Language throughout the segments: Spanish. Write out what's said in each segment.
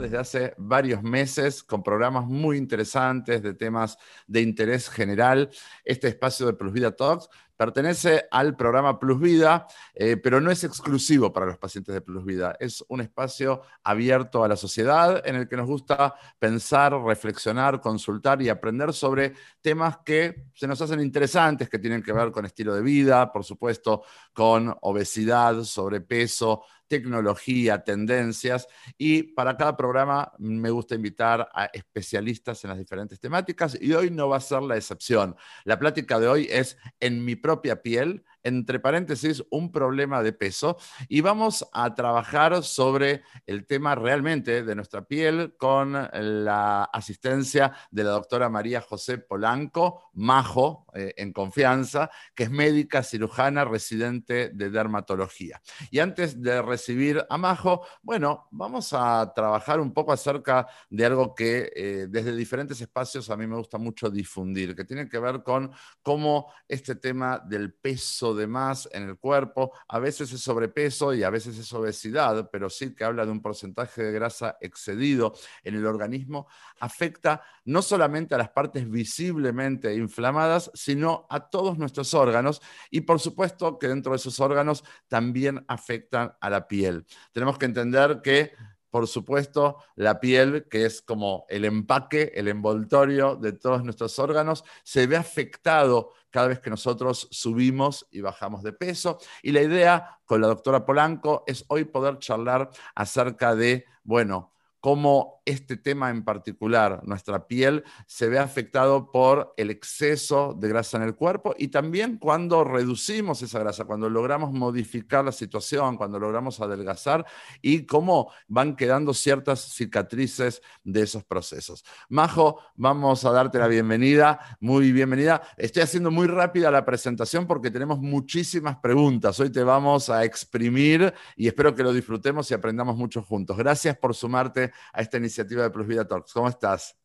desde hace varios meses con programas muy interesantes de temas de interés general. Este espacio de Plus Vida Talks pertenece al programa Plus Vida, eh, pero no es exclusivo para los pacientes de Plus Vida. Es un espacio abierto a la sociedad en el que nos gusta pensar, reflexionar, consultar y aprender sobre temas que se nos hacen interesantes, que tienen que ver con estilo de vida, por supuesto, con obesidad, sobrepeso, tecnología, tendencias y para cada programa me gusta invitar a especialistas en las diferentes temáticas y hoy no va a ser la excepción. La plática de hoy es en mi propia piel, entre paréntesis, un problema de peso y vamos a trabajar sobre el tema realmente de nuestra piel con la asistencia de la doctora María José Polanco, Majo, eh, en confianza, que es médica cirujana residente de dermatología. Y antes de recibir a Majo, bueno, vamos a trabajar un poco acerca de algo que eh, desde diferentes espacios a mí me gusta mucho difundir, que tiene que ver con cómo este tema del peso de más en el cuerpo, a veces es sobrepeso y a veces es obesidad, pero sí que habla de un porcentaje de grasa excedido en el organismo, afecta no solamente a las partes visiblemente inflamadas, sino a todos nuestros órganos y por supuesto que dentro de esos órganos también afectan a la piel. Tenemos que entender que por supuesto, la piel, que es como el empaque, el envoltorio de todos nuestros órganos, se ve afectado cada vez que nosotros subimos y bajamos de peso. Y la idea con la doctora Polanco es hoy poder charlar acerca de, bueno, cómo este tema en particular, nuestra piel, se ve afectado por el exceso de grasa en el cuerpo y también cuando reducimos esa grasa, cuando logramos modificar la situación, cuando logramos adelgazar y cómo van quedando ciertas cicatrices de esos procesos. Majo, vamos a darte la bienvenida, muy bienvenida. Estoy haciendo muy rápida la presentación porque tenemos muchísimas preguntas. Hoy te vamos a exprimir y espero que lo disfrutemos y aprendamos mucho juntos. Gracias por sumarte a esta iniciativa de Plus Vida Talks. ¿Cómo estás?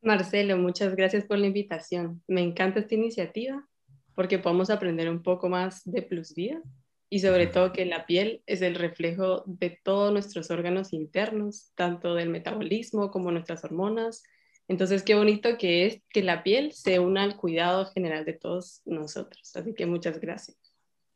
Marcelo, muchas gracias por la invitación. Me encanta esta iniciativa porque podemos aprender un poco más de Plus Vida y sobre todo que la piel es el reflejo de todos nuestros órganos internos, tanto del metabolismo como nuestras hormonas. Entonces, qué bonito que es que la piel se una al cuidado general de todos nosotros. Así que muchas gracias.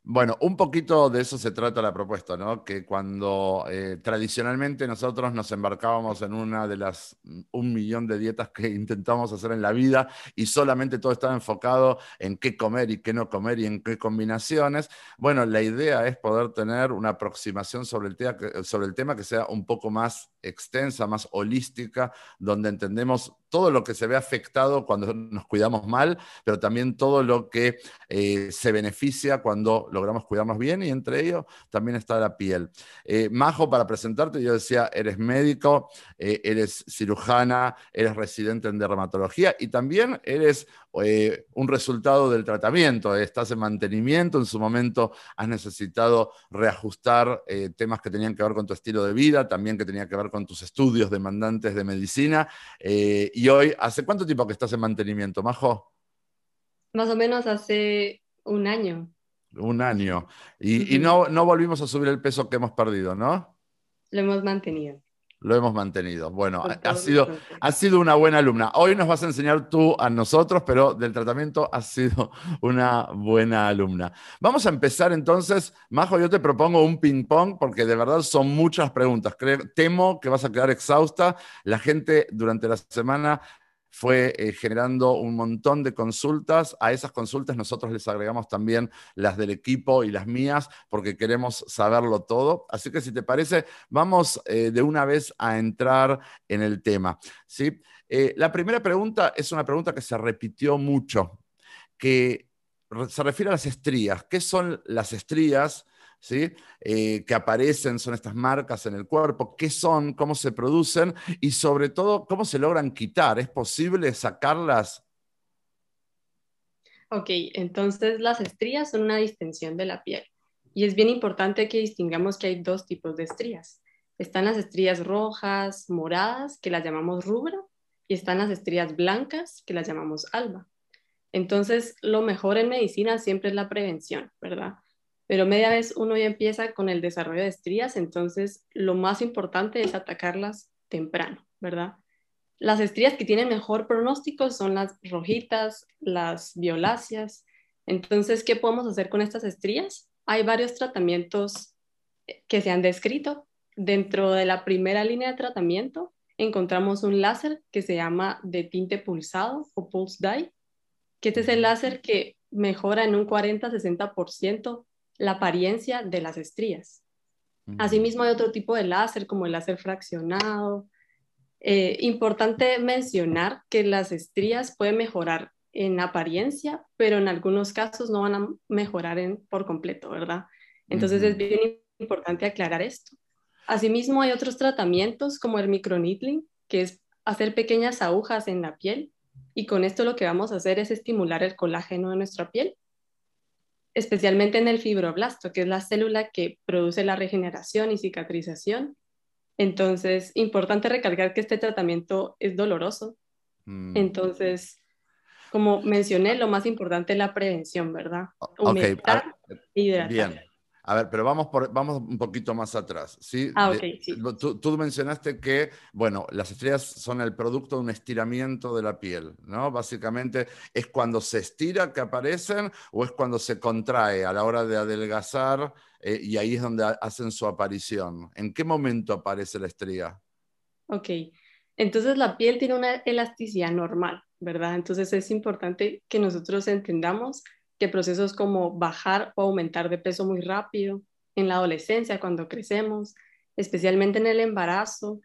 Bueno, un poquito de eso se trata la propuesta, ¿no? Que cuando eh, tradicionalmente nosotros nos embarcábamos en una de las mm, un millón de dietas que intentamos hacer en la vida y solamente todo estaba enfocado en qué comer y qué no comer y en qué combinaciones, bueno, la idea es poder tener una aproximación sobre el, tema, sobre el tema que sea un poco más extensa, más holística, donde entendemos todo lo que se ve afectado cuando nos cuidamos mal, pero también todo lo que eh, se beneficia cuando logramos cuidarnos bien y entre ellos también está la piel. Eh, Majo, para presentarte, yo decía, eres médico, eh, eres cirujana, eres residente en dermatología y también eres eh, un resultado del tratamiento. Estás en mantenimiento, en su momento has necesitado reajustar temas que tenían que ver con tu estilo de vida, también que tenían que ver con tus estudios demandantes de medicina. y hoy, ¿hace cuánto tiempo que estás en mantenimiento, Majo? Más o menos hace un año. Un año. Y, no, no volvimos a subir el peso que hemos perdido, ¿no? Lo hemos mantenido. Lo hemos mantenido. Bueno, ha sido, ha sido una buena alumna. Hoy nos vas a enseñar tú a nosotros, pero del tratamiento has sido una buena alumna. Vamos a empezar entonces. Majo, yo te propongo un ping-pong porque de verdad son muchas preguntas. Creo, temo que vas a quedar exhausta. La gente durante la semana fue eh, generando un montón de consultas. A esas consultas nosotros les agregamos también las del equipo y las mías porque queremos saberlo todo. Así que si te parece, vamos eh, de una vez a entrar en el tema. ¿sí? Eh, la primera pregunta es una pregunta que se repitió mucho, que se refiere a las estrías. ¿Qué son las estrías? ¿Sí? Eh, que aparecen, son estas marcas en el cuerpo, qué son, cómo se producen y sobre todo cómo se logran quitar. ¿Es posible sacarlas? Ok, entonces las estrías son una distensión de la piel y es bien importante que distingamos que hay dos tipos de estrías. Están las estrías rojas, moradas, que las llamamos rubra, y están las estrías blancas, que las llamamos alba. Entonces, lo mejor en medicina siempre es la prevención, ¿verdad? Pero media vez uno ya empieza con el desarrollo de estrías, entonces lo más importante es atacarlas temprano, ¿verdad? Las estrías que tienen mejor pronóstico son las rojitas, las violáceas. Entonces, ¿qué podemos hacer con estas estrías? Hay varios tratamientos que se han descrito. Dentro de la primera línea de tratamiento encontramos un láser que se llama de tinte pulsado o pulse dye, que este es el láser que mejora en un 40-60% la apariencia de las estrías. Asimismo, hay otro tipo de láser, como el láser fraccionado. Eh, importante mencionar que las estrías pueden mejorar en apariencia, pero en algunos casos no van a mejorar en, por completo, ¿verdad? Entonces es bien importante aclarar esto. Asimismo, hay otros tratamientos como el microneedling, que es hacer pequeñas agujas en la piel y con esto lo que vamos a hacer es estimular el colágeno de nuestra piel especialmente en el fibroblasto, que es la célula que produce la regeneración y cicatrización. Entonces, importante recalcar que este tratamiento es doloroso. Mm. Entonces, como mencioné, lo más importante es la prevención, ¿verdad? Bien. A ver, pero vamos, por, vamos un poquito más atrás. ¿sí? Ah, ok, sí. Tú, mencionaste que, bueno, las estrellas son el producto de un estiramiento de la piel, ¿no? Básicamente, ¿es cuando se estira que aparecen o es cuando se contrae a la hora de adelgazar eh, y ahí es donde hacen su aparición? ¿En qué momento aparece la estría? Ok, entonces la piel tiene una elasticidad normal, ¿verdad? Entonces es importante que nosotros entendamos que procesos como bajar o aumentar de peso muy rápido en la adolescencia, cuando crecemos, especialmente en el embarazo,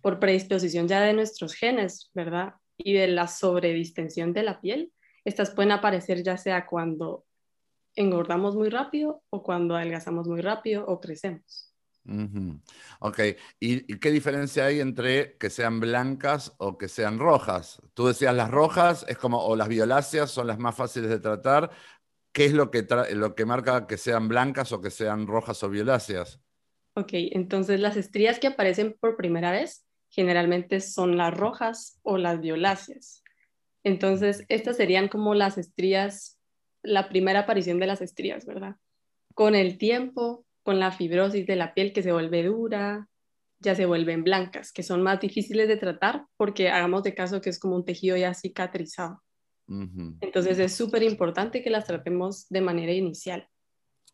por predisposición ya de nuestros genes, ¿verdad? Y de la sobredistensión de la piel, estas pueden aparecer ya sea cuando engordamos muy rápido o cuando adelgazamos muy rápido o crecemos. Ok, ¿Y, qué diferencia hay entre que sean blancas o que sean rojas? Tú decías las rojas, es como, o las violáceas son las más fáciles de tratar. ¿Qué es lo que, lo que marca que sean blancas o que sean rojas o violáceas? Ok, entonces las estrías que aparecen por primera vez generalmente son las rojas o las violáceas. Entonces, estas serían como las estrías, la primera aparición de las estrías, ¿verdad? Con el tiempo, con la fibrosis de la piel que se vuelve dura, ya se vuelven blancas, que son más difíciles de tratar porque hagamos de caso que es como un tejido ya cicatrizado. Entonces es súper importante que las tratemos de manera inicial.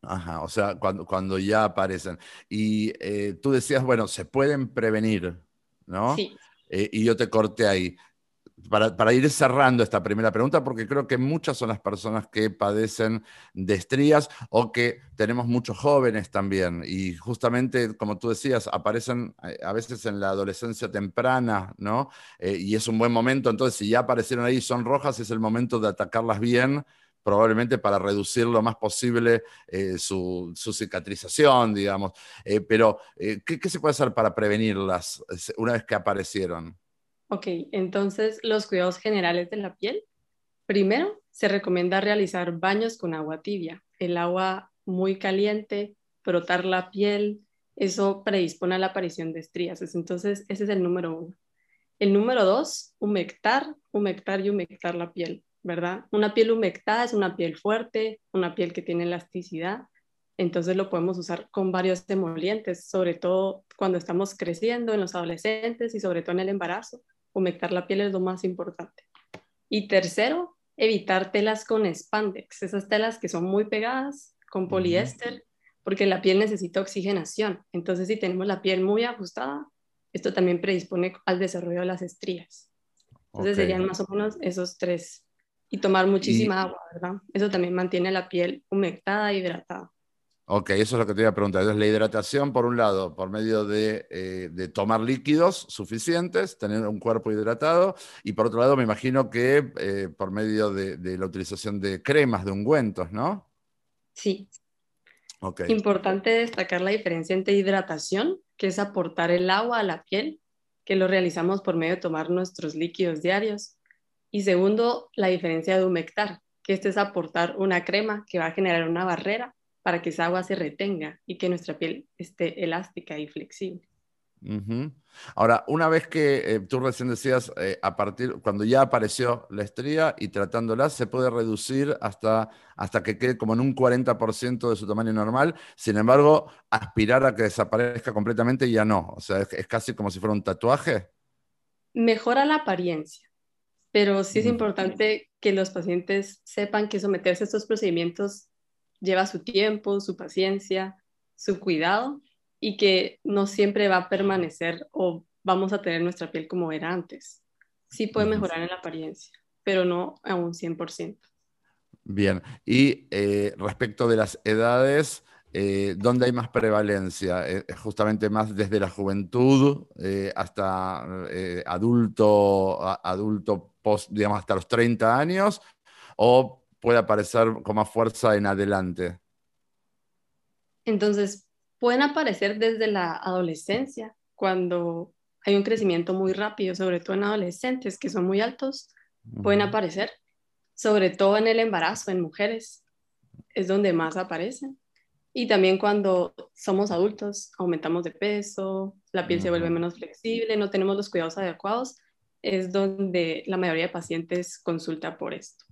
Ajá, o sea, cuando, cuando ya aparecen. Y eh, tú decías, bueno, se pueden prevenir, ¿no? Sí. Eh, y yo te corté ahí para, ir cerrando esta primera pregunta, porque creo que muchas son las personas que padecen de estrías o que tenemos muchos jóvenes también. Y justamente, como tú decías, aparecen eh, a veces en la adolescencia temprana, ¿no? Eh, y es un buen momento. Entonces, si ya aparecieron ahí y son rojas, es el momento de atacarlas bien probablemente para reducir lo más posible eh, su, cicatrización, digamos. pero, ¿qué, ¿qué, se puede hacer para prevenirlas una vez que aparecieron? Ok, entonces los cuidados generales de la piel. Primero, se recomienda realizar baños con agua tibia. El agua muy caliente, frotar la piel, eso predispone a la aparición de estrías. Entonces, ese es el número uno. El número dos, humectar, humectar y humectar la piel, ¿verdad? Una piel humectada es una piel fuerte, una piel que tiene elasticidad. Entonces lo podemos usar con varios emolientes, sobre todo cuando estamos creciendo en los adolescentes y sobre todo en el embarazo humectar la piel es lo más importante. Y tercero, evitar telas con spandex, esas telas que son muy pegadas con poliéster, porque la piel necesita oxigenación. Entonces, si tenemos la piel muy ajustada, esto también predispone al desarrollo de las estrías. Entonces, serían más o menos esos tres. Y tomar muchísima agua, ¿verdad? Eso también mantiene la piel humectada hidratada. Ok, eso es lo que te iba a preguntar. Entonces, la hidratación, por un lado, por medio de, eh, tomar líquidos suficientes, tener un cuerpo hidratado, y por otro lado, me imagino que eh, por medio de, la utilización de cremas, de ungüentos, ¿no? Sí. Okay. Importante destacar la diferencia entre hidratación, que es aportar el agua a la piel, que lo realizamos por medio de tomar nuestros líquidos diarios, y segundo, la diferencia de humectar, que este es aportar una crema que va a generar una barrera para que esa agua se retenga y que nuestra piel esté elástica y flexible. Ahora, una vez que eh, tú recién decías, eh, a partir, cuando ya apareció la estría y tratándola, se puede reducir hasta, hasta que quede como en un 40% de su tamaño normal. Sin embargo, aspirar a que desaparezca completamente ya no. O sea, es, casi como si fuera un tatuaje. Mejora la apariencia, pero sí es importante que los pacientes sepan que someterse a estos procedimientos lleva su tiempo, su paciencia, su cuidado y que no siempre va a permanecer o vamos a tener nuestra piel como era antes. Sí puede mejorar en la apariencia, pero no a un 100%. Bien, y eh, respecto de las edades, eh, ¿dónde hay más prevalencia? ¿Es eh, justamente más desde la juventud hasta adulto, adulto post, digamos, hasta los 30 años? ¿O puede aparecer con más fuerza en adelante? Entonces, pueden aparecer desde la adolescencia, cuando hay un crecimiento muy rápido, sobre todo en adolescentes que son muy altos, pueden aparecer, sobre todo en el embarazo, en mujeres, es donde más aparecen. Y también cuando somos adultos, aumentamos de peso, la piel se vuelve menos flexible, no tenemos los cuidados adecuados, es donde la mayoría de pacientes consulta por esto.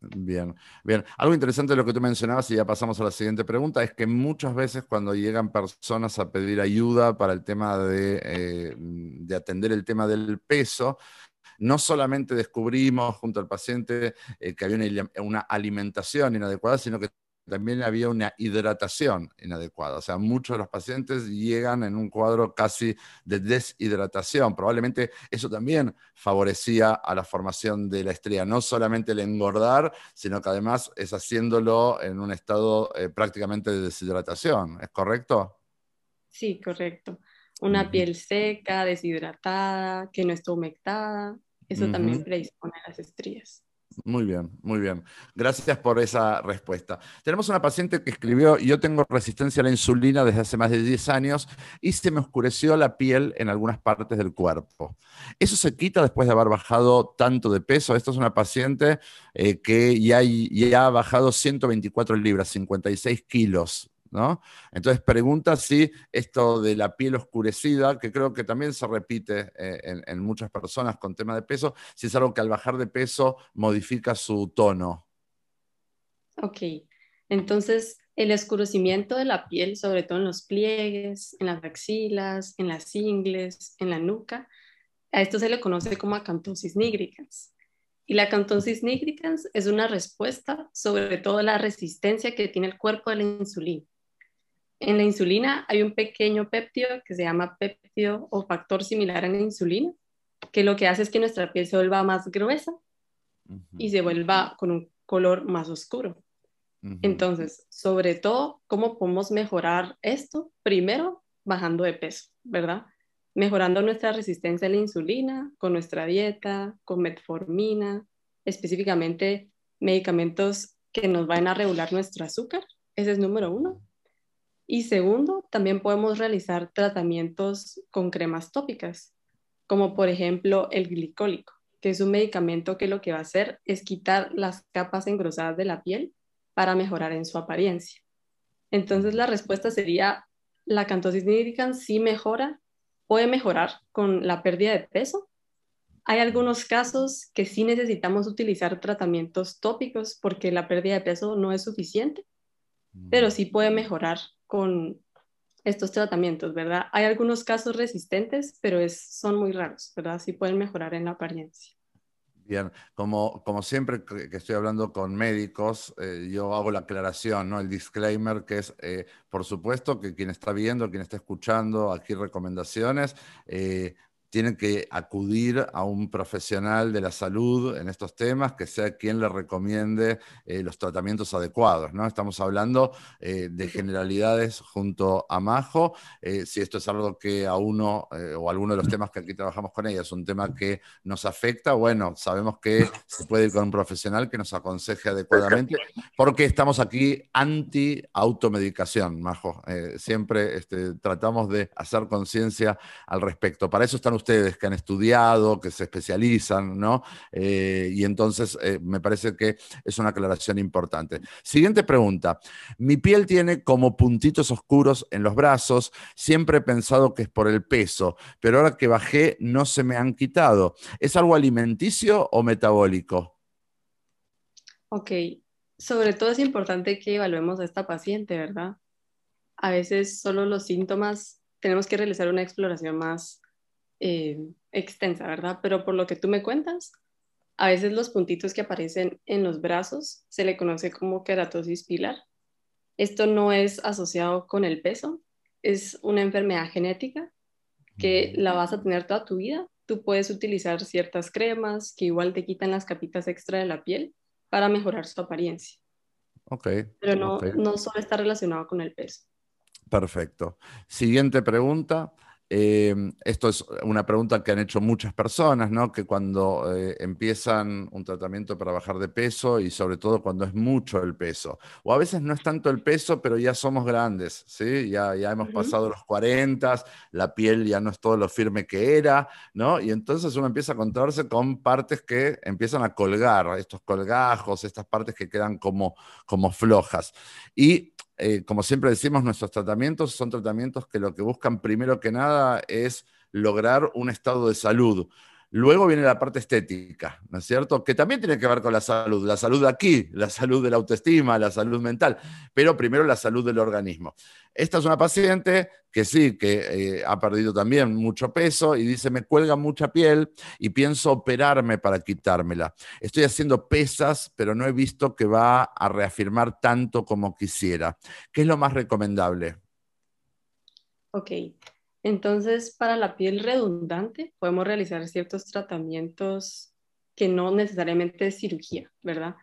Bien, bien. Algo interesante de lo que tú mencionabas, y ya pasamos a la siguiente pregunta, es que muchas veces cuando llegan personas a pedir ayuda para el tema de, eh, de atender el tema del peso, no solamente descubrimos junto al paciente eh, que había una, alimentación inadecuada, sino que también había una hidratación inadecuada. O sea, muchos de los pacientes llegan en un cuadro casi de deshidratación. Probablemente eso también favorecía a la formación de la estría, no solamente el engordar, sino que además es haciéndolo en un estado eh, prácticamente de deshidratación. ¿Es correcto? Sí, correcto. Una piel seca, deshidratada, que no está humectada, eso también predispone a las estrías. Muy bien, muy bien. Gracias por esa respuesta. Tenemos una paciente que escribió, yo tengo resistencia a la insulina desde hace más de 10 años y se me oscureció la piel en algunas partes del cuerpo. ¿Eso se quita después de haber bajado tanto de peso? Esta es una paciente eh, que ya, ya ha bajado 124 libras, 56 kilos entonces pregunta si esto de la piel oscurecida, que creo que también se repite eh, en, muchas personas con tema de peso, si es algo que al bajar de peso modifica su tono. Ok, entonces el oscurecimiento de la piel, sobre todo en los pliegues, en las axilas, en las ingles, en la nuca, a esto se le conoce como acantosis nigricans. Y la acantosis nigricans es una respuesta sobre todo la resistencia que tiene el cuerpo a la insulina. En la insulina hay un pequeño péptido que se llama péptido o factor similar a la insulina, que lo que hace es que nuestra piel se vuelva más gruesa y se vuelva con un color más oscuro. Entonces, sobre todo, ¿cómo podemos mejorar esto? Primero, bajando de peso, ¿verdad? Mejorando nuestra resistencia a la insulina con nuestra dieta, con metformina, específicamente medicamentos que nos van a regular nuestro azúcar. Ese es número uno. Y segundo, también podemos realizar tratamientos con cremas tópicas, como por ejemplo el glicólico, que es un medicamento que lo que va a hacer es quitar las capas engrosadas de la piel para mejorar en su apariencia. Entonces la respuesta sería, la cantosis nigricans sí mejora, puede mejorar con la pérdida de peso. Hay algunos casos que sí necesitamos utilizar tratamientos tópicos porque la pérdida de peso no es suficiente, pero sí puede mejorar con estos tratamientos, ¿verdad? Hay algunos casos resistentes, pero es, son muy raros, ¿verdad? Sí pueden mejorar en la apariencia. Bien, como, como siempre que estoy hablando con médicos, eh, yo hago la aclaración, ¿no? el disclaimer que es, eh, por supuesto, que quien está viendo, quien está escuchando aquí recomendaciones, eh, tienen que acudir a un profesional de la salud en estos temas, que sea quien le recomiende eh, los tratamientos adecuados. ¿no? Estamos hablando eh, de generalidades junto a Majo. Eh, si esto es algo que a uno o alguno de los temas que aquí trabajamos con ella es un tema que nos afecta, bueno, sabemos que se puede ir con un profesional que nos aconseje adecuadamente, porque estamos aquí anti-automedicación, Majo. siempre este, tratamos de hacer conciencia al respecto. Para eso están ustedes que han estudiado, que se especializan, ¿no? Eh, y entonces eh, me parece que es una aclaración importante. Siguiente pregunta. Mi piel tiene como puntitos oscuros en los brazos. Siempre he pensado que es por el peso, pero ahora que bajé no se me han quitado. ¿Es algo alimenticio o metabólico? Ok, sobre todo es importante que evaluemos a esta paciente, ¿verdad? A veces solo los síntomas, tenemos que realizar una exploración más eh, extensa, ¿verdad? Pero por lo que tú me cuentas, a veces los puntitos que aparecen en los brazos se le conoce como queratosis pilar. Esto no es asociado con el peso, es una enfermedad genética que la vas a tener toda tu vida. Tú puedes utilizar ciertas cremas que igual te quitan las capitas extra de la piel para mejorar su apariencia. Ok. Pero no, no solo está relacionado con el peso. Perfecto. Siguiente pregunta. Eh, esto es una pregunta que han hecho muchas personas, ¿no? Que cuando eh, empiezan un tratamiento para bajar de peso y sobre todo cuando es mucho el peso, o a veces no es tanto el peso, pero ya somos grandes, ¿sí? Ya, ya hemos pasado los 40, la piel ya no es todo lo firme que era, ¿no? Y entonces uno empieza a encontrarse con partes que empiezan a colgar, estos colgajos, estas partes que quedan como, como flojas. Y eh, como siempre decimos, nuestros tratamientos son tratamientos que lo que buscan primero que nada es lograr un estado de salud. Luego viene la parte estética, ¿no es cierto? Que también tiene que ver con la salud, la salud aquí, la salud de la autoestima, la salud mental, pero primero la salud del organismo. Esta es una paciente que sí, que eh, ha perdido también mucho peso y dice, me cuelga mucha piel y pienso operarme para quitármela. Estoy haciendo pesas, pero no he visto que va a reafirmar tanto como quisiera. ¿Qué es lo más recomendable? Ok, entonces, para la piel redundante podemos realizar ciertos tratamientos que no necesariamente es cirugía, ¿verdad?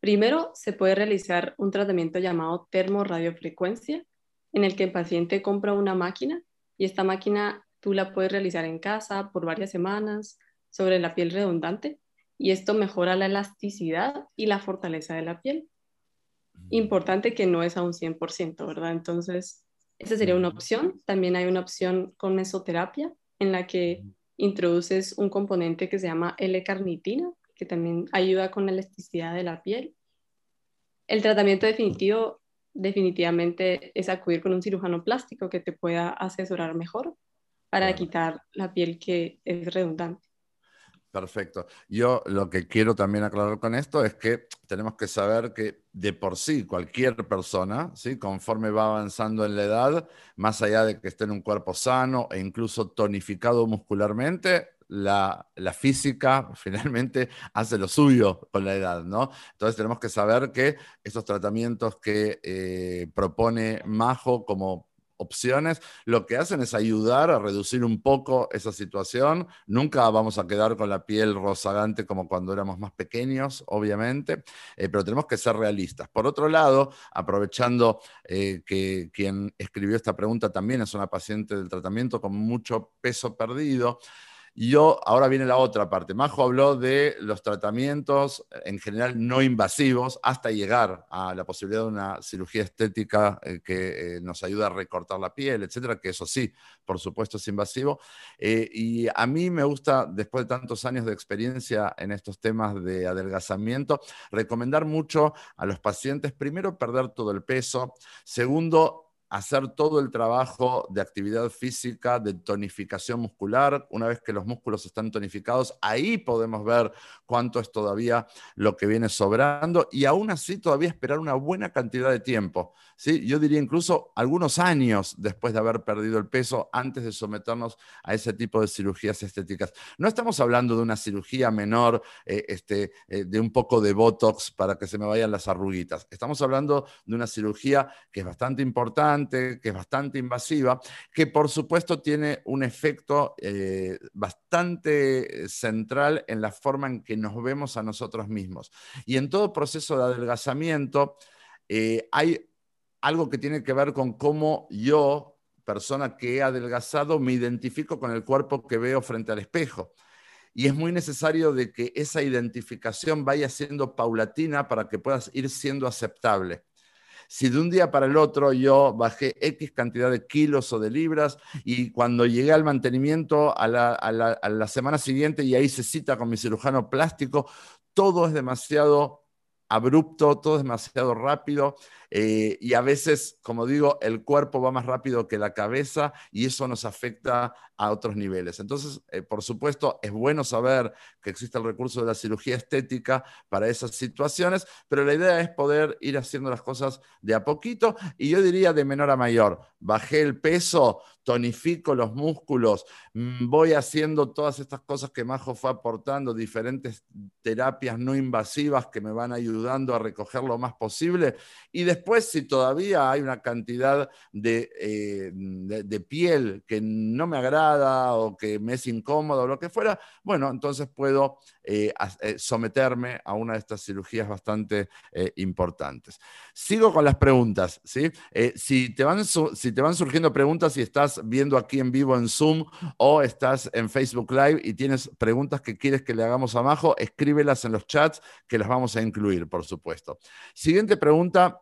Primero, se puede realizar un tratamiento llamado termoradiofrecuencia, en el que el paciente compra una máquina y esta máquina tú la puedes realizar en casa por varias semanas sobre la piel redundante y esto mejora la elasticidad y la fortaleza de la piel. Importante que no es a un 100%, ¿verdad? Entonces, esa sería una opción. También hay una opción con mesoterapia en la que introduces un componente que se llama L-carnitina, que también ayuda con la elasticidad de la piel. El tratamiento definitivo definitivamente es acudir con un cirujano plástico que te pueda asesorar mejor para quitar la piel que es redundante. Perfecto. Yo lo que quiero también aclarar con esto es que tenemos que saber que de por sí cualquier persona, ¿sí? conforme va avanzando en la edad, más allá de que esté en un cuerpo sano e incluso tonificado muscularmente, la, física finalmente hace lo suyo con la edad, ¿no? Entonces tenemos que saber que estos tratamientos que eh, propone Majo como opciones, lo que hacen es ayudar a reducir un poco esa situación. Nunca vamos a quedar con la piel rozagante como cuando éramos más pequeños, obviamente, eh, pero tenemos que ser realistas. Por otro lado, aprovechando eh, que quien escribió esta pregunta también es una paciente del tratamiento con mucho peso perdido, y yo, ahora viene la otra parte. Majo habló de los tratamientos eh, en general no invasivos hasta llegar a la posibilidad de una cirugía estética eh, que eh, nos ayuda a recortar la piel, etcétera, que eso sí, por supuesto es invasivo. y a mí me gusta, después de tantos años de experiencia en estos temas de adelgazamiento, recomendar mucho a los pacientes, primero, perder todo el peso, segundo, hacer todo el trabajo de actividad física, de tonificación muscular. Una vez que los músculos están tonificados, ahí podemos ver cuánto es todavía lo que viene sobrando y aún así todavía esperar una buena cantidad de tiempo. ¿sí? Yo diría incluso algunos años después de haber perdido el peso antes de someternos a ese tipo de cirugías estéticas. No estamos hablando de una cirugía menor, eh, este, eh, de un poco de Botox para que se me vayan las arruguitas. Estamos hablando de una cirugía que es bastante importante que es bastante invasiva, que por supuesto tiene un efecto eh, bastante central en la forma en que nos vemos a nosotros mismos. Y en todo proceso de adelgazamiento eh, hay algo que tiene que ver con cómo yo, persona que he adelgazado, me identifico con el cuerpo que veo frente al espejo y es muy necesario de que esa identificación vaya siendo paulatina para que puedas ir siendo aceptable. Si de un día para el otro yo bajé X cantidad de kilos o de libras y cuando llegué al mantenimiento a la, a la semana siguiente y ahí se cita con mi cirujano plástico, todo es demasiado abrupto, todo demasiado rápido eh, y a veces, como digo, el cuerpo va más rápido que la cabeza y eso nos afecta a otros niveles. Entonces, eh, por supuesto, es bueno saber que existe el recurso de la cirugía estética para esas situaciones, pero la idea es poder ir haciendo las cosas de a poquito y yo diría de menor a mayor. Bajé el peso, tonifico los músculos, mm, voy haciendo todas estas cosas que Majo fue aportando, diferentes terapias no invasivas que me van ayudando a recoger lo más posible. Y después, si todavía hay una cantidad eh, de, piel que no me agrada o que me es incómodo o lo que fuera, bueno, entonces puedo eh, eh, someterme a una de estas cirugías bastante importantes. Sigo con las preguntas. ¿sí? si, te van, si te van surgiendo preguntas y estás viendo aquí en vivo en Zoom o estás en Facebook Live y tienes preguntas que quieres que le hagamos a Majo, escríbelas en los chats que las vamos a incluir, por supuesto. Siguiente pregunta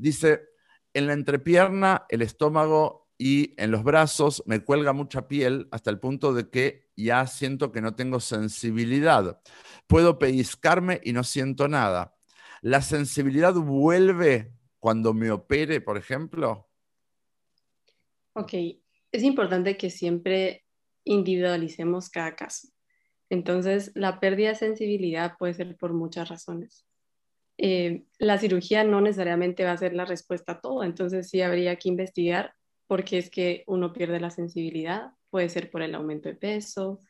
Dice, en la entrepierna, el estómago y en los brazos me cuelga mucha piel hasta el punto de que ya siento que no tengo sensibilidad. Puedo pellizcarme y no siento nada. ¿La sensibilidad vuelve cuando me opere, por ejemplo? Ok, es importante que siempre individualicemos cada caso. Entonces, la pérdida de sensibilidad puede ser por muchas razones. Eh, la cirugía no necesariamente va a ser la respuesta a todo, entonces sí habría que investigar por qué es que uno pierde la sensibilidad, puede ser por el aumento de peso,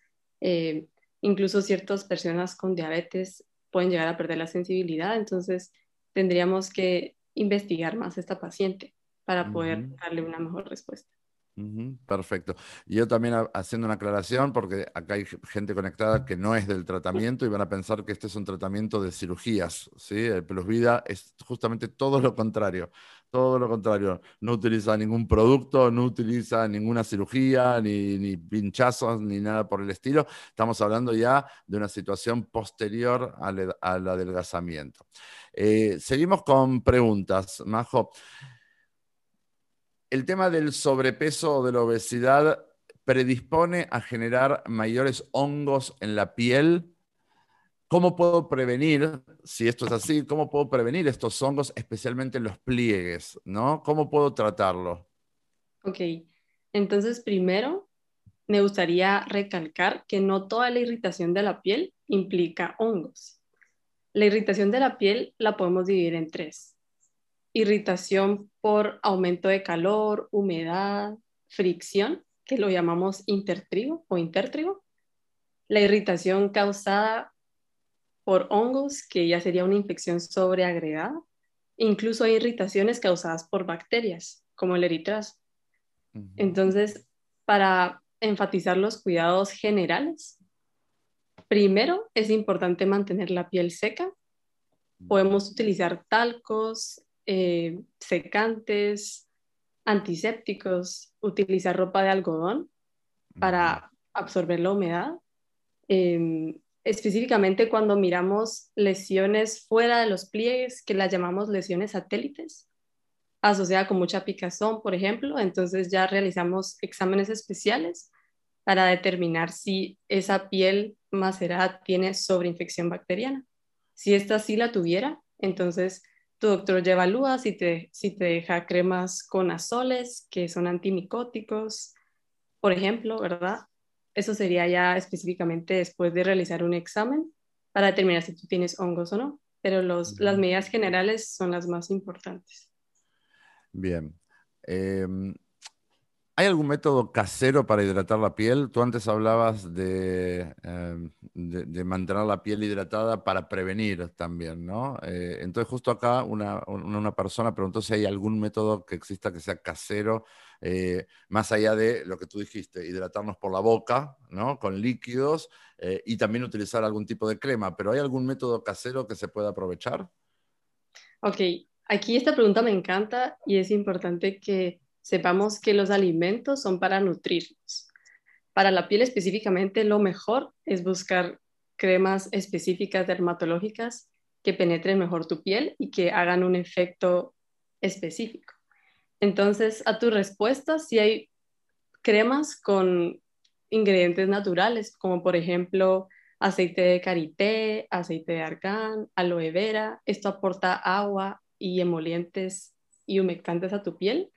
eh, incluso ciertas personas con diabetes pueden llegar a perder la sensibilidad, entonces tendríamos que investigar más a esta paciente para poder darle una mejor respuesta perfecto. Y yo también haciendo una aclaración, porque acá hay gente conectada que no es del tratamiento y van a pensar que este es un tratamiento de cirugías. ¿sí? El Plus Vida es justamente todo lo contrario. Todo lo contrario. No utiliza ningún producto, no utiliza ninguna cirugía, ni, pinchazos, ni nada por el estilo. Estamos hablando ya de una situación posterior al, adelgazamiento. Eh, seguimos con preguntas. Majo el tema del sobrepeso o de la obesidad predispone a generar mayores hongos en la piel. ¿Cómo puedo prevenir, si esto es así, cómo puedo prevenir estos hongos, especialmente en los pliegues? ¿no? ¿Cómo puedo tratarlo? Ok, entonces primero me gustaría recalcar que no toda la irritación de la piel implica hongos. La irritación de la piel la podemos dividir en tres irritación por aumento de calor, humedad, fricción, que lo llamamos intertrigo o intertrigo, la irritación causada por hongos, que ya sería una infección sobreagregada, incluso hay irritaciones causadas por bacterias, como el eritraz. Entonces, para enfatizar los cuidados generales, primero es importante mantener la piel seca. Podemos utilizar talcos, eh, secantes, antisépticos, utilizar ropa de algodón para absorber la humedad. Em, específicamente cuando miramos lesiones fuera de los pliegues, que las llamamos lesiones satélites, asociada con mucha picazón, por ejemplo, entonces ya realizamos exámenes especiales para determinar si esa piel macerada tiene sobreinfección bacteriana. Si esta sí la tuviera, entonces tu doctor ya evalúa si te, si te deja cremas con azoles, que son antimicóticos, por ejemplo, ¿verdad? Eso sería ya específicamente después de realizar un examen para determinar si tú tienes hongos o no. Pero los, las medidas generales son las más importantes. Bien. Em, ¿Hay algún método casero para hidratar la piel? Tú antes hablabas de, em, de, mantener la piel hidratada para prevenir también, ¿no? Eh, entonces justo acá una, una, persona preguntó si hay algún método que exista que sea casero, eh, más allá de lo que tú dijiste, hidratarnos por la boca, ¿no? Con líquidos eh, y también utilizar algún tipo de crema, pero ¿hay algún método casero que se pueda aprovechar? Ok, aquí esta pregunta me encanta y es importante que sepamos que los alimentos son para nutrirnos. Para la piel específicamente, lo mejor es buscar cremas específicas dermatológicas que penetren mejor tu piel y que hagan un efecto específico. Entonces, a tu respuesta, si hay cremas con ingredientes naturales, como por ejemplo aceite de karité, aceite de argán, aloe vera. Esto aporta agua y emolientes y humectantes a tu piel,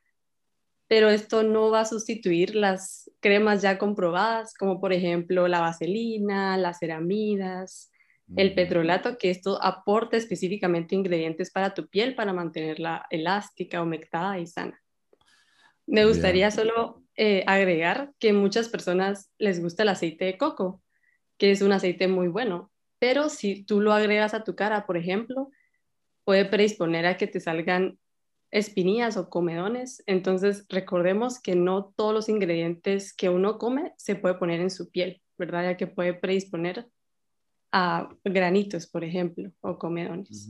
pero esto no va a sustituir las cremas ya comprobadas, como por ejemplo la vaselina, las ceramidas, el petrolato, que esto aporta específicamente ingredientes para tu piel para mantenerla elástica, humectada y sana. Me gustaría solo eh, agregar que muchas personas les gusta el aceite de coco, que es un aceite muy bueno, pero si tú lo agregas a tu cara, por ejemplo, puede predisponer a que te salgan espinillas o comedones. Entonces, recordemos que no todos los ingredientes que uno come se puede poner en su piel, ¿verdad? Ya que puede predisponer a granitos, por ejemplo, o comedones.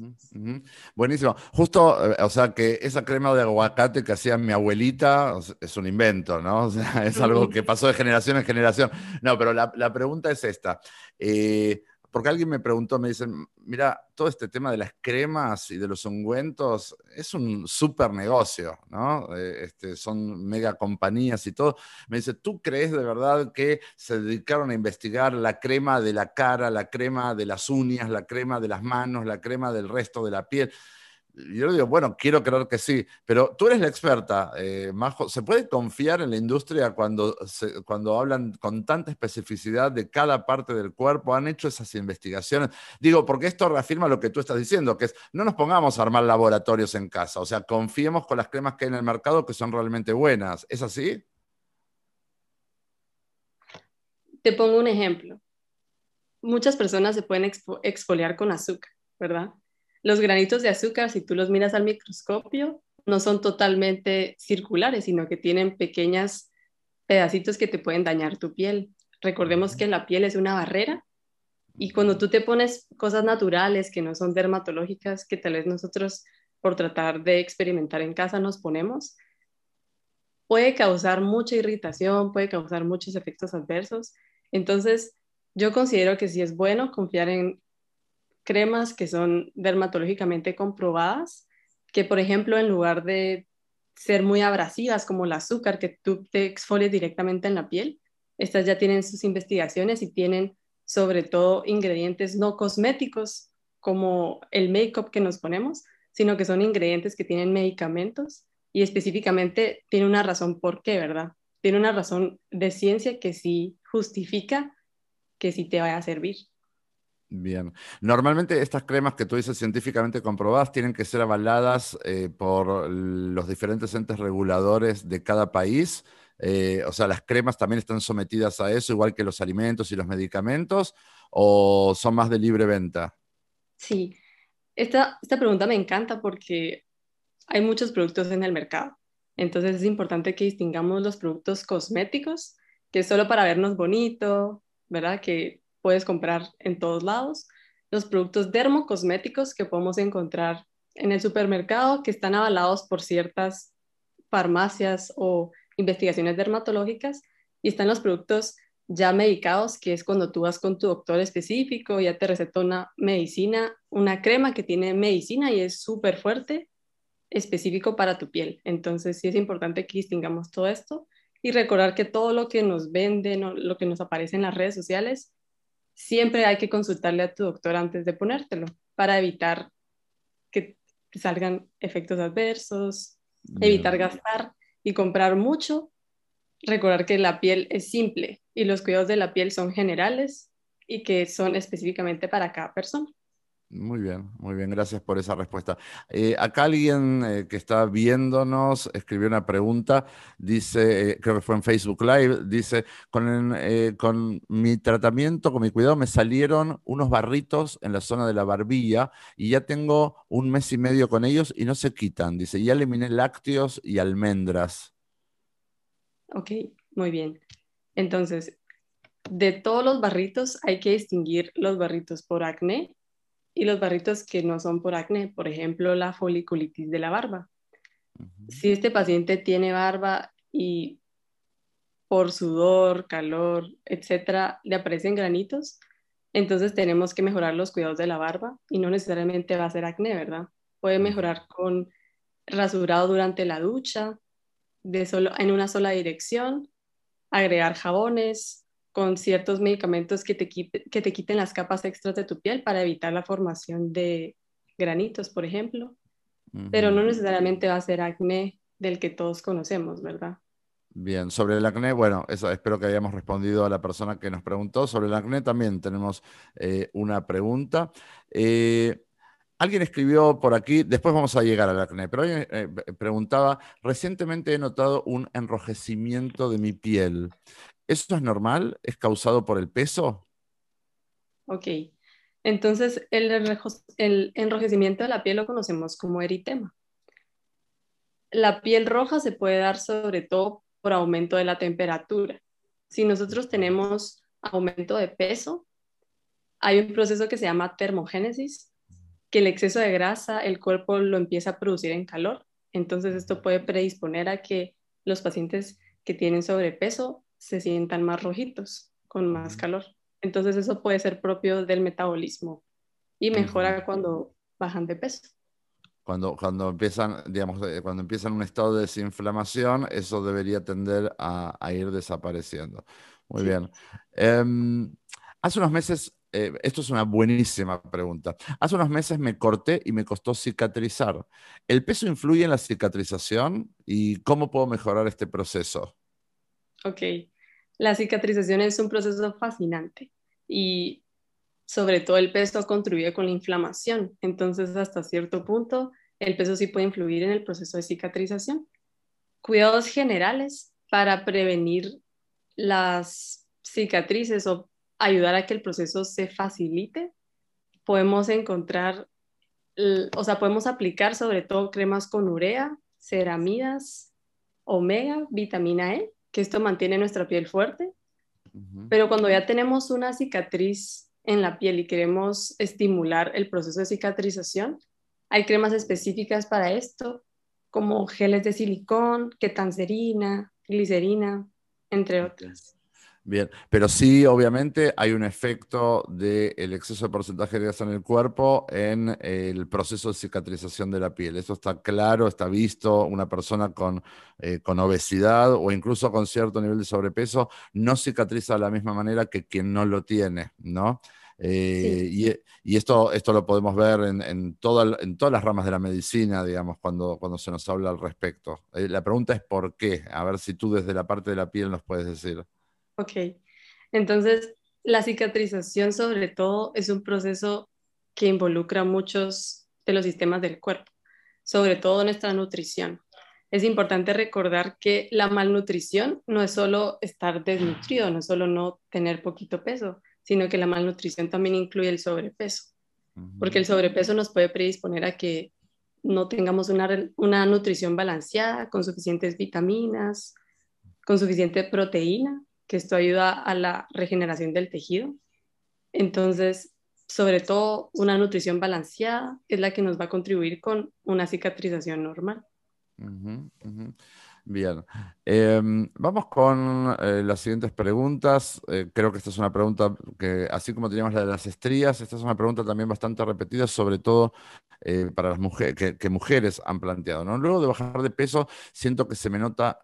Buenísimo. Justo, eh, o sea, que esa crema de aguacate que hacía mi abuelita es un invento, ¿no? O sea, es algo que pasó de generación en generación. No, pero la, la pregunta es esta. Eh, porque alguien me preguntó, me dicen, mira, todo este tema de las cremas y de los ungüentos es un súper negocio, ¿no? Eh, este, son mega compañías y todo. Me dice, ¿tú crees de verdad que se dedicaron a investigar la crema de la cara, la crema de las uñas, la crema de las manos, la crema del resto de la piel? Yo digo, bueno, quiero creer que sí, pero tú eres la experta, eh, Majo. ¿Se puede confiar en la industria cuando, cuando hablan con tanta especificidad de cada parte del cuerpo? ¿Han hecho esas investigaciones? Digo, porque esto reafirma lo que tú estás diciendo, que es no nos pongamos a armar laboratorios en casa, o sea, confiemos con las cremas que hay en el mercado que son realmente buenas. ¿Es así? Te pongo un ejemplo. Muchas personas se pueden exfoliar con azúcar, ¿verdad? Los granitos de azúcar, si tú los miras al microscopio, no son totalmente circulares, sino que tienen pequeños pedacitos que te pueden dañar tu piel. Recordemos que la piel es una barrera y cuando tú te pones cosas naturales que no son dermatológicas, que tal vez nosotros por tratar de experimentar en casa nos ponemos, puede causar mucha irritación, puede causar muchos efectos adversos. Entonces, yo considero que sí es bueno confiar en cremas que son dermatológicamente comprobadas, que por ejemplo en lugar de ser muy abrasivas como el azúcar que tú te exfolias directamente en la piel, estas ya tienen sus investigaciones y tienen sobre todo ingredientes no cosméticos como el make-up que nos ponemos, sino que son ingredientes que tienen medicamentos y específicamente tiene una razón por qué, ¿verdad? Tiene una razón de ciencia que sí justifica que sí te vaya a servir. Bien. Normalmente estas cremas que tú dices científicamente comprobadas tienen que ser avaladas eh, por los diferentes entes reguladores de cada país. Eh, o sea, las cremas también están sometidas a eso, igual que los alimentos y los medicamentos, o son más de libre venta? Sí, esta, esta pregunta me encanta porque hay muchos productos en el mercado. Entonces es importante que distingamos los productos cosméticos, que solo para vernos bonito, ¿verdad? Que puedes comprar en todos lados, los productos dermocosméticos que podemos encontrar en el supermercado que están avalados por ciertas farmacias o investigaciones dermatológicas y están los productos ya medicados, que es cuando tú vas con tu doctor específico, ya te receta una medicina, una crema que tiene medicina y es súper fuerte, específico para tu piel. Entonces sí es importante que distingamos todo esto y recordar que todo lo que nos venden, lo que nos aparece en las redes sociales, siempre hay que consultarle a tu doctor antes de ponértelo para evitar que salgan efectos adversos, evitar gastar y comprar mucho. Recordar que la piel es simple y los cuidados de la piel son generales y que son específicamente para cada persona. Muy bien, muy bien, gracias por esa respuesta. Eh, acá alguien eh, que está viéndonos escribió una pregunta, dice, eh, creo que fue en Facebook Live, dice, con, con mi tratamiento, con mi cuidado, me salieron unos barritos en la zona de la barbilla y ya tengo un mes y medio con ellos y no se quitan. Dice, ya eliminé lácteos y almendras. Ok, muy bien. Entonces, de todos los barritos hay que distinguir los barritos por acné y los barritos que no son por acné, por ejemplo, la foliculitis de la barba. Si este paciente tiene barba y por sudor, calor, etcétera, le aparecen granitos, entonces tenemos que mejorar los cuidados de la barba y no necesariamente va a ser acné, ¿verdad? Puede mejorar con rasurado durante la ducha, de solo, en una sola dirección, agregar jabones con ciertos medicamentos que te, que te quiten las capas extras de tu piel para evitar la formación de granitos, por ejemplo. Pero no necesariamente va a ser acné del que todos conocemos, ¿verdad? Bien, sobre el acné, bueno, eso espero que hayamos respondido a la persona que nos preguntó. Sobre el acné también tenemos eh, una pregunta. Eh, alguien escribió por aquí, después vamos a llegar al acné, pero alguien eh, preguntaba, recientemente he notado un enrojecimiento de mi piel. ¿Eso es normal? ¿Es causado por el peso? Ok, entonces el, el enrojecimiento de la piel lo conocemos como eritema. La piel roja se puede dar sobre todo por aumento de la temperatura. Si nosotros tenemos aumento de peso, hay un proceso que se llama termogénesis, que el exceso de grasa el cuerpo lo empieza a producir en calor. Entonces esto puede predisponer a que los pacientes que tienen sobrepeso se sientan más rojitos, con más calor. Entonces eso puede ser propio del metabolismo y mejora cuando bajan de peso. Cuando, cuando, empiezan, digamos, eh, cuando empiezan un estado de desinflamación, eso debería tender a, ir desapareciendo. Muy bien. Em, hace unos meses, eh, esto es una buenísima pregunta. Hace unos meses me corté y me costó cicatrizar. ¿El peso influye en la cicatrización y cómo puedo mejorar este proceso? Ok, la cicatrización es un proceso fascinante y sobre todo el peso contribuye con la inflamación. Entonces, hasta cierto punto, el peso sí puede influir en el proceso de cicatrización. Cuidados generales para prevenir las cicatrices o ayudar a que el proceso se facilite. Podemos encontrar, o sea, podemos aplicar sobre todo cremas con urea, ceramidas, omega, vitamina E, que esto mantiene nuestra piel fuerte. Pero cuando ya tenemos una cicatriz en la piel y queremos estimular el proceso de cicatrización, hay cremas específicas para esto, como geles de silicón, ketanserina, glicerina, entre otras. Bien, pero sí, obviamente, hay un efecto del exceso de porcentaje de grasa en el cuerpo en el proceso de cicatrización de la piel. Eso está claro, está visto. Una persona con, eh, con obesidad o incluso con cierto nivel de sobrepeso no cicatriza de la misma manera que quien no lo tiene, ¿no? Eh, y, esto, esto lo podemos ver en, en, todas las ramas de la medicina, digamos, cuando, cuando se nos habla al respecto. Eh, la pregunta es por qué. A ver si tú desde la parte de la piel nos puedes decir. Ok, entonces la cicatrización sobre todo es un proceso que involucra muchos de los sistemas del cuerpo, sobre todo nuestra nutrición. Es importante recordar que la malnutrición no es solo estar desnutrido, no es solo no tener poquito peso, sino que la malnutrición también incluye el sobrepeso, porque el sobrepeso nos puede predisponer a que no tengamos una, una nutrición balanceada, con suficientes vitaminas, con suficiente proteína, que esto ayuda a la regeneración del tejido. Entonces, sobre todo, una nutrición balanceada es la que nos va a contribuir con una cicatrización normal. Bien, em, vamos con eh, las siguientes preguntas. Eh, creo que esta es una pregunta que, así como teníamos la de las estrías, esta es una pregunta también bastante repetida, sobre todo eh, para las mujeres, que, mujeres han planteado. Luego de bajar de peso, siento que se me, nota,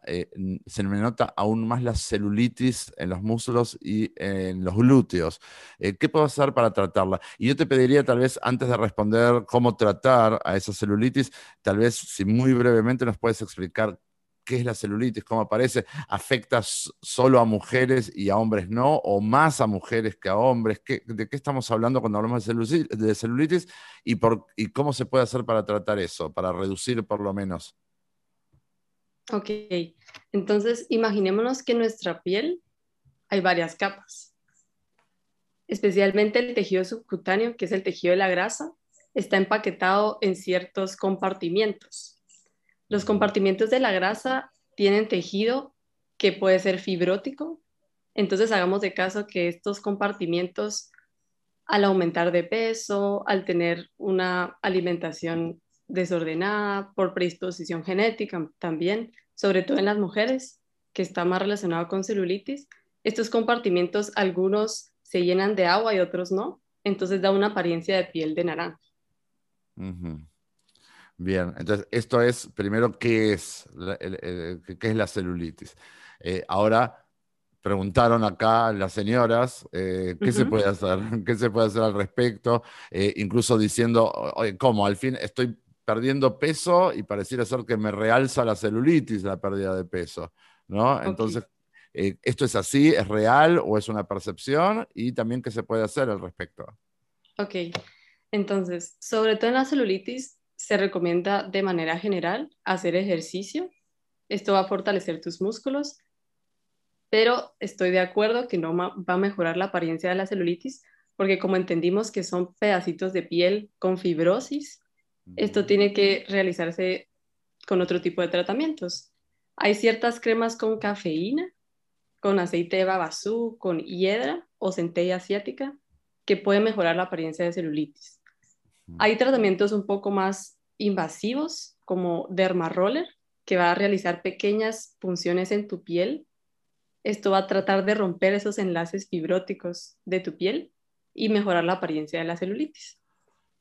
se me nota aún más la celulitis en los muslos y en los glúteos. ¿Qué puedo hacer para tratarla? Y yo te pediría, tal vez, antes de responder cómo tratar a esa celulitis, tal vez, si muy brevemente nos puedes explicar qué es la celulitis, cómo aparece, afecta solo a mujeres y a hombres no, o más a mujeres que a hombres. ¿De qué estamos hablando cuando hablamos de celulitis, y, por, y cómo se puede hacer para tratar eso, para reducir por lo menos? Ok, entonces imaginémonos que en nuestra piel hay varias capas. Especialmente el tejido subcutáneo, que es el tejido de la grasa, está empaquetado en ciertos compartimientos. Los compartimientos de la grasa tienen tejido que puede ser fibrótico, entonces hagamos de caso que estos compartimientos, al aumentar de peso, al tener una alimentación desordenada, por predisposición genética también, sobre todo en las mujeres, que está más relacionado con celulitis, estos compartimientos, algunos se llenan de agua y otros no, entonces da una apariencia de piel de naranja. Bien, entonces esto es, primero, ¿qué es la, qué es la celulitis? Eh, ahora, preguntaron acá las señoras eh, qué se puede hacer, qué se puede hacer al respecto, eh, incluso diciendo, oye, ¿cómo? Al fin estoy perdiendo peso y pareciera ser que me realza la celulitis la pérdida de peso, ¿no? Entonces, ¿esto es así? ¿Es real o es una percepción? Y también, ¿qué se puede hacer al respecto? Ok, entonces, sobre todo en la celulitis, se recomienda de manera general hacer ejercicio. Esto va a fortalecer tus músculos, pero estoy de acuerdo que no va a mejorar la apariencia de la celulitis, porque como entendimos que son pedacitos de piel con fibrosis, esto tiene que realizarse con otro tipo de tratamientos. Hay ciertas cremas con cafeína, con aceite de babasú, con hiedra o centella asiática, que pueden mejorar la apariencia de celulitis. Hay tratamientos un poco más invasivos, como dermaroller, que va a realizar pequeñas punciones en tu piel. Esto va a tratar de romper esos enlaces fibróticos de tu piel y mejorar la apariencia de la celulitis.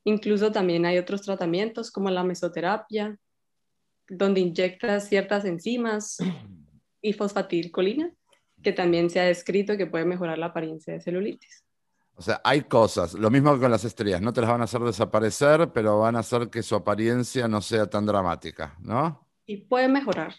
Incluso también hay otros tratamientos como la mesoterapia, donde inyectas ciertas enzimas y fosfatilcolina, que también se ha descrito que puede mejorar la apariencia de celulitis. O sea, hay cosas, lo mismo que con las estrellas, no te las van a hacer desaparecer, pero van a hacer que su apariencia no sea tan dramática, ¿no? Y puede mejorar.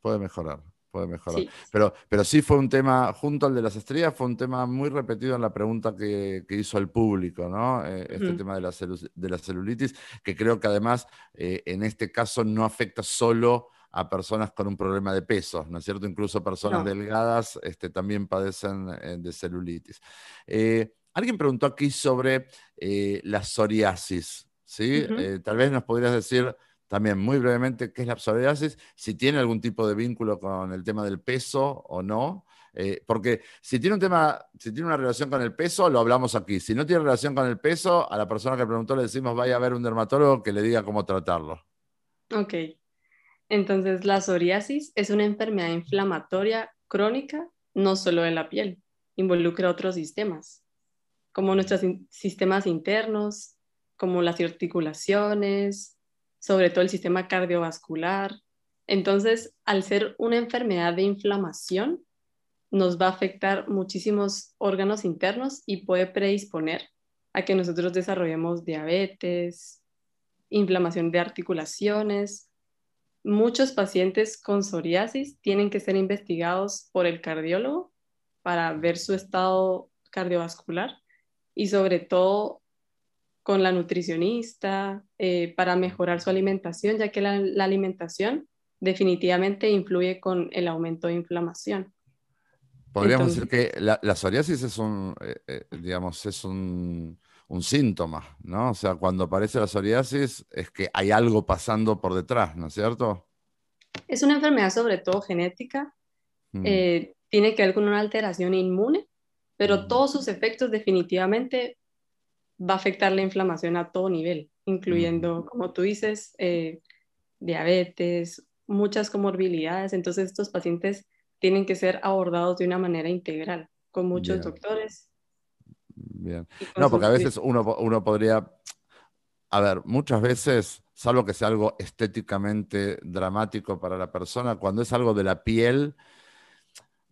Puede mejorar, puede mejorar. Pero, pero sí fue un tema, junto al de las estrellas, fue un tema muy repetido en la pregunta que, hizo el público, ¿no? Eh, este tema de la, de la, celulitis, que creo que además eh, en este caso no afecta solo a personas con un problema de peso, ¿no es cierto? Incluso personas delgadas este, también padecen eh, de celulitis. Alguien preguntó aquí sobre eh, la psoriasis, ¿sí? Eh, tal vez nos podrías decir también muy brevemente qué es la psoriasis, si tiene algún tipo de vínculo con el tema del peso o no. Eh, porque si tiene un tema, si tiene una relación con el peso, lo hablamos aquí. Si no tiene relación con el peso, a la persona que preguntó le decimos vaya a ver un dermatólogo que le diga cómo tratarlo. Ok. Entonces, la psoriasis es una enfermedad inflamatoria crónica, no solo de la piel, involucra otros sistemas como nuestros sistemas internos, como las articulaciones, sobre todo el sistema cardiovascular. Entonces, al ser una enfermedad de inflamación, nos va a afectar muchísimos órganos internos y puede predisponer a que nosotros desarrollemos diabetes, inflamación de articulaciones. Muchos pacientes con psoriasis tienen que ser investigados por el cardiólogo para ver su estado cardiovascular y sobre todo con la nutricionista eh, para mejorar su alimentación, ya que la, alimentación definitivamente influye con el aumento de inflamación. Podríamos decir que la, psoriasis es un, eh, eh, digamos, es un, un, síntoma, ¿no? O sea, cuando aparece la psoriasis es que hay algo pasando por detrás, ¿no es cierto? Es una enfermedad sobre todo genética, mm. tiene que ver con una alteración inmune pero todos sus efectos definitivamente va a afectar la inflamación a todo nivel, incluyendo, como tú dices, eh, diabetes, muchas comorbilidades. Entonces, estos pacientes tienen que ser abordados de una manera integral, con muchos doctores. Bien. No, porque a veces uno, uno podría, a ver, muchas veces, salvo que sea algo estéticamente dramático para la persona, cuando es algo de la piel,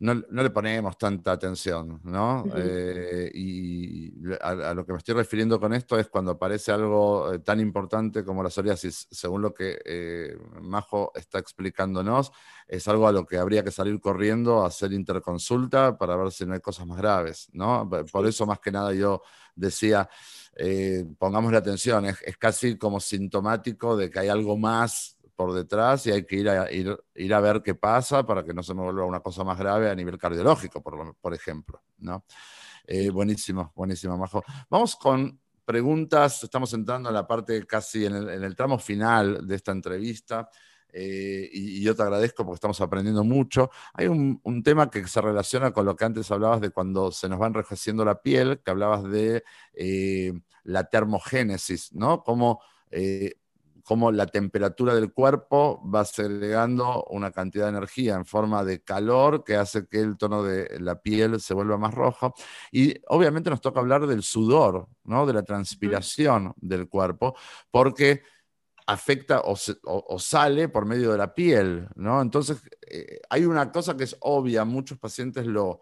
no, le ponemos tanta atención, ¿no? Eh, y a, lo que me estoy refiriendo con esto es cuando aparece algo eh, tan importante como la psoriasis, según lo que eh, Majo está explicándonos, es algo a lo que habría que salir corriendo a hacer interconsulta para ver si no hay cosas más graves, ¿no? Por eso más que nada yo decía, pongamos la atención, es casi como sintomático de que hay algo más por detrás y hay que ir a, ir, ir a ver qué pasa para que no se me vuelva una cosa más grave a nivel cardiológico, por, por ejemplo. ¿no? Eh, buenísimo, buenísimo, Majo. Vamos con preguntas, estamos entrando en la parte casi en el, tramo final de esta entrevista. Eh, y, yo te agradezco porque estamos aprendiendo mucho. Hay un, tema que se relaciona con lo que antes hablabas de cuando se nos va enrojeciendo la piel, que hablabas de eh, la termogénesis, ¿no? Como cómo la temperatura del cuerpo va segregando una cantidad de energía en forma de calor que hace que el tono de la piel se vuelva más rojo. Y obviamente nos toca hablar del sudor, ¿no? de la transpiración del cuerpo, porque afecta o, sale por medio de la piel, ¿no? Entonces, eh, hay una cosa que es obvia, muchos pacientes lo,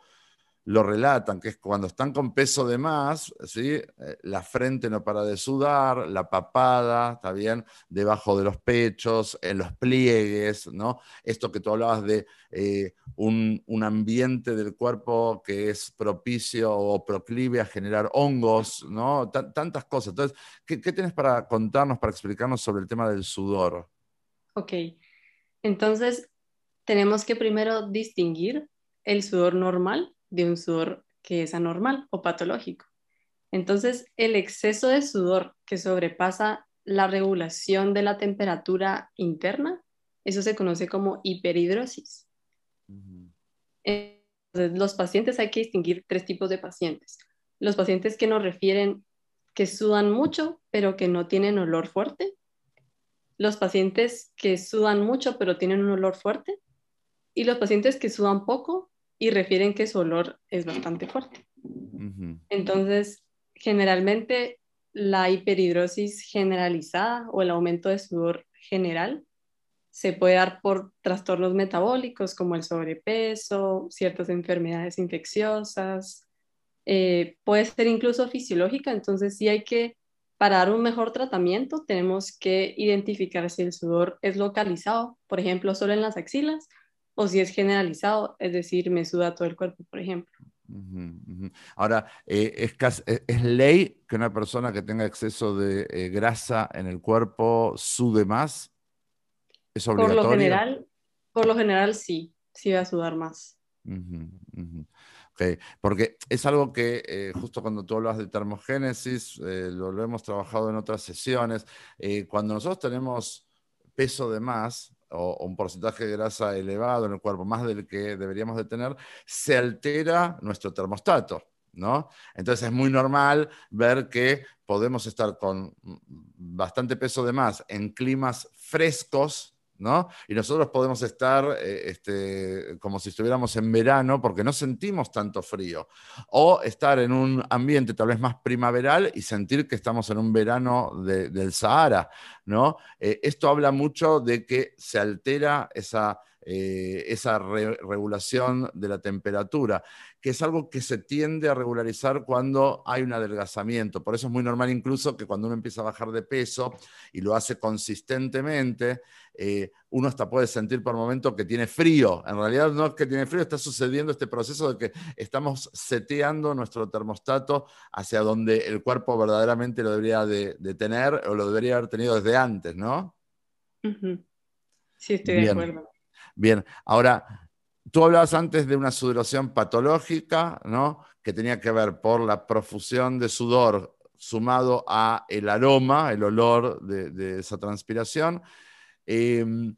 lo relatan, que es cuando están con peso de más, ¿sí? Eh, la frente no para de sudar, la papada, ¿está bien? Debajo de los pechos, en los pliegues, ¿no? Esto que tú hablabas de eh, un, ambiente del cuerpo que es propicio o proclive a generar hongos, ¿no? tantas cosas. Entonces, ¿qué, ¿qué tienes para contarnos, para explicarnos sobre el tema del sudor? Ok, entonces tenemos que primero distinguir el sudor normal de un sudor que es anormal o patológico. Entonces, el exceso de sudor que sobrepasa la regulación de la temperatura interna, eso se conoce como hiperhidrosis. Entonces, los pacientes hay que distinguir tres tipos de pacientes. Los pacientes que nos refieren que sudan mucho, pero que no tienen olor fuerte. Los pacientes que sudan mucho, pero tienen un olor fuerte. Y los pacientes que sudan poco, y refieren que su olor es bastante fuerte. Entonces, generalmente la hiperhidrosis generalizada o el aumento de sudor general se puede dar por trastornos metabólicos como el sobrepeso, ciertas enfermedades infecciosas, eh, puede ser incluso fisiológica, entonces sí hay que, para dar un mejor tratamiento, tenemos que identificar si el sudor es localizado, por ejemplo, solo en las axilas o si es generalizado, es decir, me suda todo el cuerpo, por ejemplo. Ahora, eh, es, eh, es, ley que una persona que tenga exceso de eh, grasa en el cuerpo sude más? ¿Es obligatorio? Por lo general, por lo general sí, sí va a sudar más. Porque es algo que justo cuando tú hablas de termogénesis, lo, lo, hemos trabajado en otras sesiones, cuando nosotros tenemos peso de más, o, un porcentaje de grasa elevado en el cuerpo, más del que deberíamos de tener, se altera nuestro termostato. ¿No? Entonces es muy normal ver que podemos estar con bastante peso de más en climas frescos, y nosotros podemos estar eh, este, como si estuviéramos en verano porque no sentimos tanto frío. O estar en un ambiente tal vez más primaveral y sentir que estamos en un verano del Sahara, ¿no? Eh, esto habla mucho de que se altera esa eh, esa regulación de la temperatura, que es algo que se tiende a regularizar cuando hay un adelgazamiento. Por eso es muy normal incluso que cuando uno empieza a bajar de peso y lo hace consistentemente, eh, uno hasta puede sentir por momento que tiene frío. En realidad no es que tiene frío, está sucediendo este proceso de que estamos seteando nuestro termostato hacia donde el cuerpo verdaderamente lo debería de, tener o lo debería haber tenido desde antes, ¿no? Sí, estoy de acuerdo. Bien, ahora, tú hablabas antes de una sudoración patológica, ¿no? Que tenía que ver por la profusión de sudor sumado a el aroma, el olor de, esa transpiración. Em,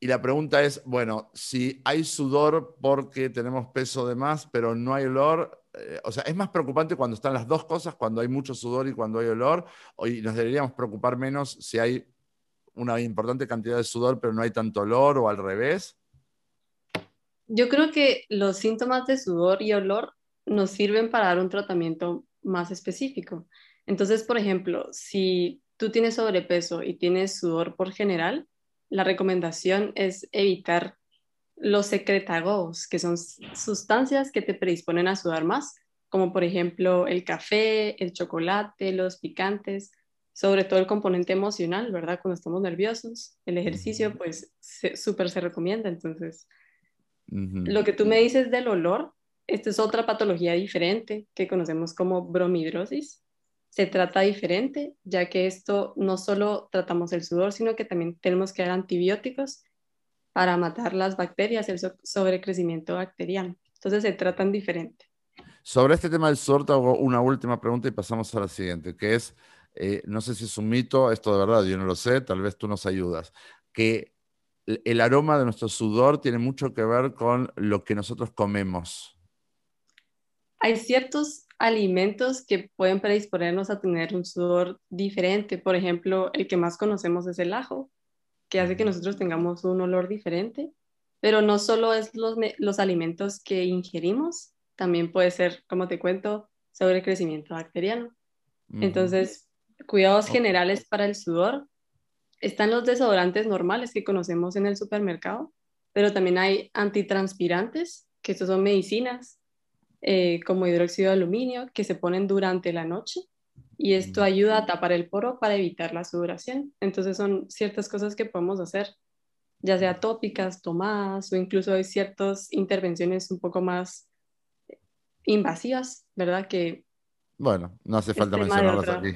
y la pregunta es, bueno, si hay sudor porque tenemos peso de más, pero no hay olor, eh, o sea, es más preocupante cuando están las dos cosas, cuando hay mucho sudor y cuando hay olor, y nos deberíamos preocupar menos si hay una importante cantidad de sudor, pero no hay tanto olor o al revés? Yo creo que los síntomas de sudor y olor nos sirven para dar un tratamiento más específico. Entonces, por ejemplo, si tú tienes sobrepeso y tienes sudor por general, la recomendación es evitar los secretagos, que son sustancias que te predisponen a sudar más, como por ejemplo el café, el chocolate, los picantes, sobre todo el componente emocional, ¿verdad? Cuando estamos nerviosos, el ejercicio, pues súper se, recomienda. Entonces, lo que tú me dices del olor, esta es otra patología diferente que conocemos como bromidrosis. Se trata diferente, ya que esto no solo tratamos el sudor, sino que también tenemos que dar antibióticos para matar las bacterias, el sobrecrecimiento bacteriano. Entonces se tratan diferente. Sobre este tema del sudor, te hago una última pregunta y pasamos a la siguiente, que es, eh, no sé si es un mito, esto de verdad, yo no lo sé, tal vez tú nos ayudas, que el aroma de nuestro sudor tiene mucho que ver con lo que nosotros comemos. Hay ciertos alimentos que pueden predisponernos a tener un sudor diferente. Por ejemplo, el que más conocemos es el ajo, que hace que nosotros tengamos un olor diferente. Pero no solo es los, los alimentos que ingerimos, también puede ser, como te cuento, sobre crecimiento bacteriano. Entonces, cuidados generales para el sudor están los desodorantes normales que conocemos en el supermercado, pero también hay antitranspirantes, que estos son medicinas eh, como hidróxido de aluminio que se ponen durante la noche y esto ayuda a tapar el poro para evitar la sudoración. Entonces son ciertas cosas que podemos hacer, ya sea tópicas, tomadas o incluso hay ciertas intervenciones un poco más invasivas, ¿verdad? Que bueno, no hace falta mencionarlas aquí.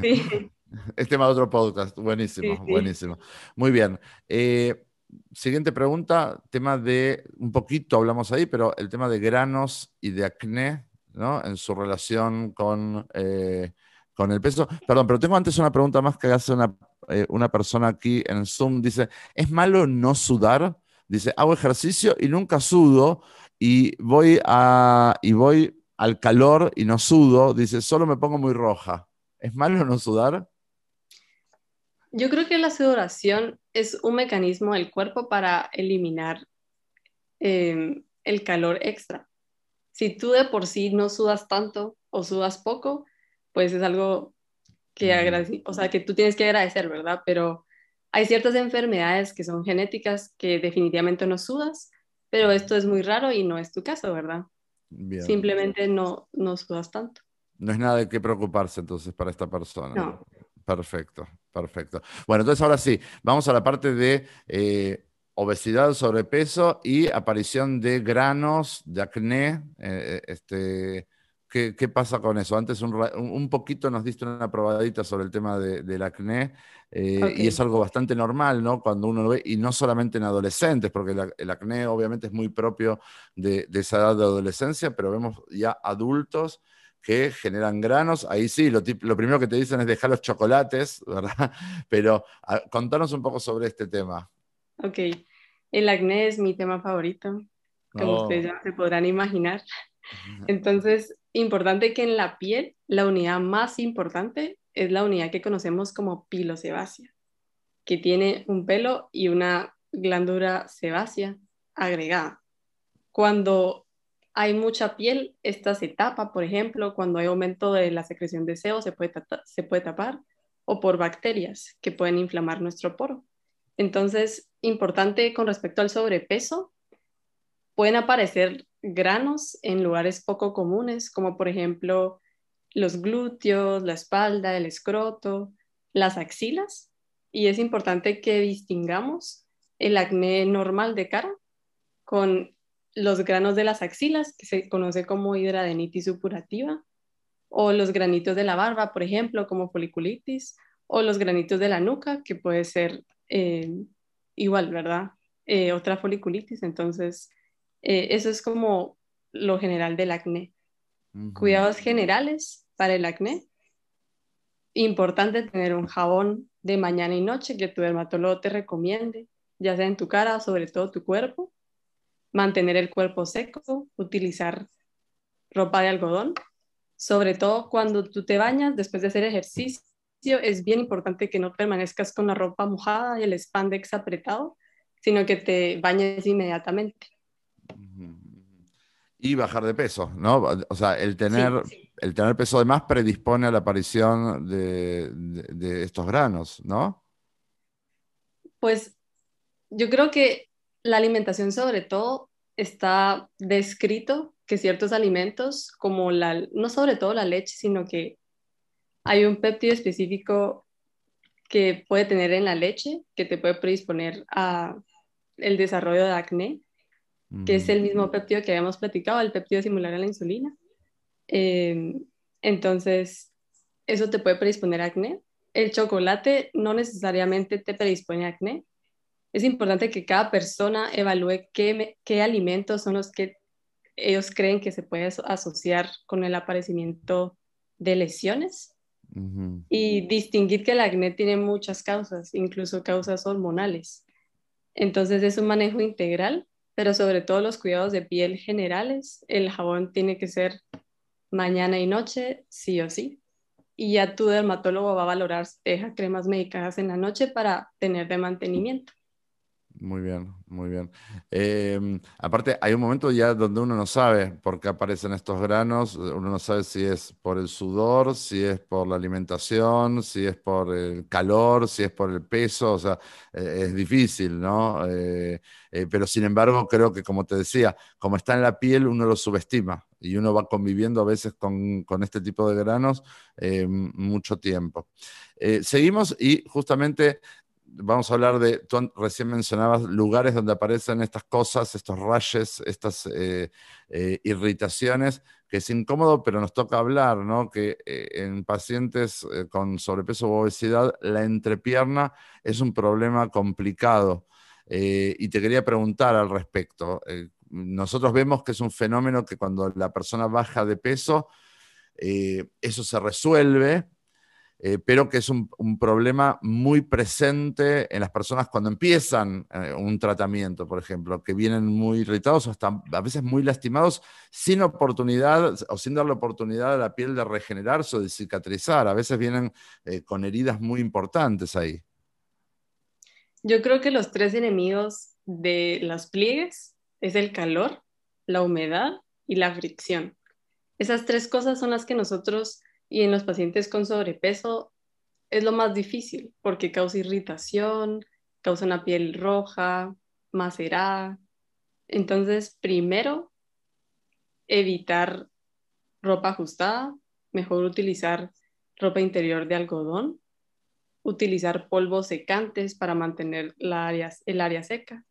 Sí. es tema de otro podcast. Buenísimo, buenísimo. Muy bien. Eh, siguiente pregunta, tema de, un poquito hablamos ahí, pero el tema de granos y de acné, ¿no? En su relación con, eh, con el peso. Perdón, pero tengo antes una pregunta más que hace una, eh, una persona aquí en Zoom. Dice, ¿es malo no sudar? Dice, hago ejercicio y nunca sudo y voy, a, y voy al calor y no sudo. Dice, solo me pongo muy roja. ¿Es malo no sudar? Yo creo que la sudoración es un mecanismo del cuerpo para eliminar em, el calor extra. Si tú de por sí no sudas tanto o sudas poco, pues es algo que, o sea, que tú tienes que agradecer, ¿verdad? Pero hay ciertas enfermedades que son genéticas que definitivamente no sudas, pero esto es muy raro y no es tu caso, ¿verdad? Simplemente no, no sudas tanto. No es nada de qué preocuparse entonces para esta persona. No. Perfecto, perfecto. Bueno, entonces ahora sí, vamos a la parte de eh, obesidad, sobrepeso y aparición de granos, de acné. Eh, este, ¿qué, pasa con eso? Antes un, poquito nos diste una probadita sobre el tema del acné eh, y es algo bastante normal, ¿no? Cuando uno lo ve, y no solamente en adolescentes, porque el, acné obviamente es muy propio de, de esa edad de adolescencia, pero vemos ya adultos que generan granos. Ahí sí, lo, lo, primero que te dicen es dejar los chocolates, ¿verdad? Pero contanos un poco sobre este tema. Ok, el acné es mi tema favorito, como oh. ustedes ya se podrán imaginar. Entonces, importante que en la piel, la unidad más importante es la unidad que conocemos como pilosebácea, que tiene un pelo y una glándula sebácea agregada. Cuando hay mucha piel, esta se tapa, por ejemplo, cuando hay aumento de la secreción de sebo, se puede, se puede tapar, o por bacterias que pueden inflamar nuestro poro. Entonces, importante con respecto al sobrepeso, pueden aparecer granos en lugares poco comunes, como por ejemplo los glúteos, la espalda, el escroto, las axilas, y es importante que distingamos el acné normal de cara con los granos de las axilas, que se conoce como hidradenitis supurativa, o los granitos de la barba, por ejemplo, como foliculitis, o los granitos de la nuca, que puede ser eh, igual, ¿verdad? Eh, otra foliculitis. Entonces, eh, eso es como lo general del acné. Cuidados generales para el acné. Importante tener un jabón de mañana y noche que tu dermatólogo te recomiende, ya sea en tu cara, sobre todo tu cuerpo mantener el cuerpo seco, utilizar ropa de algodón, sobre todo cuando tú te bañas después de hacer ejercicio, es bien importante que no permanezcas con la ropa mojada y el spandex apretado, sino que te bañes inmediatamente. Y bajar de peso, ¿no? O sea, el tener, El tener peso de más predispone a la aparición de, de estos granos, ¿no? Pues yo creo que la alimentación sobre todo está descrito que ciertos alimentos, como la, no sobre todo la leche, sino que hay un péptido específico que puede tener en la leche que te puede predisponer a el desarrollo de acné, que es el mismo mm. péptido que habíamos platicado, el péptido similar a la insulina. Em, entonces, eso te puede predisponer a acné. El chocolate no necesariamente te predispone a acné, es importante que cada persona evalúe qué, qué alimentos son los que ellos creen que se puede asociar con el aparecimiento de lesiones y distinguir que el acné tiene muchas causas, incluso causas hormonales. Entonces es un manejo integral, pero sobre todo los cuidados de piel generales, el jabón tiene que ser mañana y noche, sí o sí. Y ya tu dermatólogo va a valorar si deja cremas medicadas en la noche para tener de mantenimiento. Muy bien, muy bien. Em, aparte, hay un momento ya donde uno no sabe por qué aparecen estos granos, uno no sabe si es por el sudor, si es por la alimentación, si es por el calor, si es por el peso, o sea, eh, es difícil, ¿no? Eh, eh, pero sin embargo, creo que como te decía, como está en la piel, uno lo subestima y uno va conviviendo a veces con, con este tipo de granos mucho tiempo. seguimos y justamente vamos a hablar de, tú recién mencionabas lugares donde aparecen estas cosas, estos rayes, estas eh, eh, irritaciones, que es incómodo, pero nos toca hablar, ¿no? Que eh, en pacientes con sobrepeso u obesidad, la entrepierna es un problema complicado. y te quería preguntar al respecto. nosotros vemos que es un fenómeno que cuando la persona baja de peso, eso se resuelve, eh, pero que es un, problema muy presente en las personas cuando empiezan eh, un tratamiento, por ejemplo, que vienen muy irritados o hasta a veces muy lastimados, sin oportunidad o sin darle oportunidad a la piel de regenerarse o de cicatrizar. A veces vienen eh, con heridas muy importantes ahí. Yo creo que los tres enemigos de las pliegues es el calor, la humedad y la fricción. Esas tres cosas son las que nosotros y en los pacientes con sobrepeso es lo más difícil porque causa irritación, causa una piel roja, macerada. Entonces, primero, evitar ropa ajustada, mejor utilizar ropa interior de algodón, utilizar polvos secantes para mantener el área seca,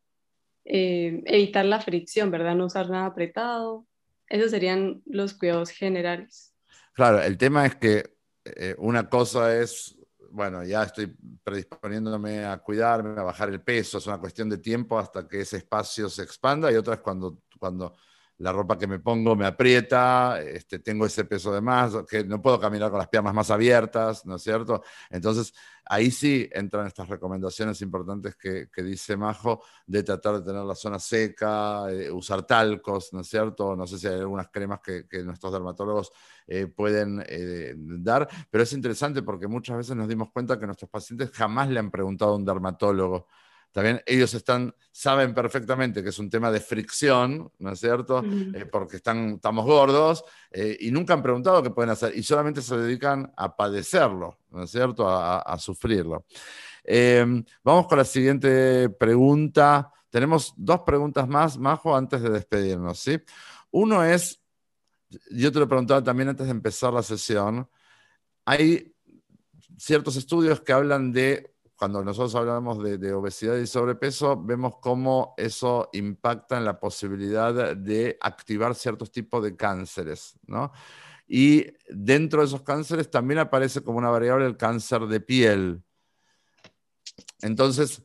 eh, evitar la fricción, ¿verdad? No usar nada apretado. Esos serían los cuidados generales. Claro, el tema es que eh, una cosa es, bueno, ya estoy predisponiéndome a cuidarme, a bajar el peso, es una cuestión de tiempo hasta que ese espacio se expanda y otra es cuando, cuando la ropa que me pongo me aprieta, este, tengo ese peso de más, que no puedo caminar con las piernas más abiertas, ¿no es cierto? Entonces, ahí sí entran estas recomendaciones importantes que, dice Majo, de tratar de tener la zona seca, eh, usar talcos, ¿no es cierto? No sé si hay algunas cremas que, nuestros dermatólogos eh, pueden eh, dar, pero es interesante porque muchas veces nos dimos cuenta que nuestros pacientes jamás le han preguntado a un dermatólogo también ellos están, saben perfectamente que es un tema de fricción, ¿no es cierto? Eh, porque están, estamos gordos eh, y nunca han preguntado qué pueden hacer y solamente se dedican a padecerlo, ¿no es cierto? A, sufrirlo. Em, vamos con la siguiente pregunta. Tenemos dos preguntas más, Majo, antes de despedirnos, ¿sí? Uno es, yo te lo preguntaba también antes de empezar la sesión, hay ciertos estudios que hablan de cuando nosotros hablamos de, obesidad y sobrepeso, vemos cómo eso impacta en la posibilidad de activar ciertos tipos de cánceres, ¿no? Y dentro de esos cánceres también aparece como una variable el cáncer de piel. Entonces,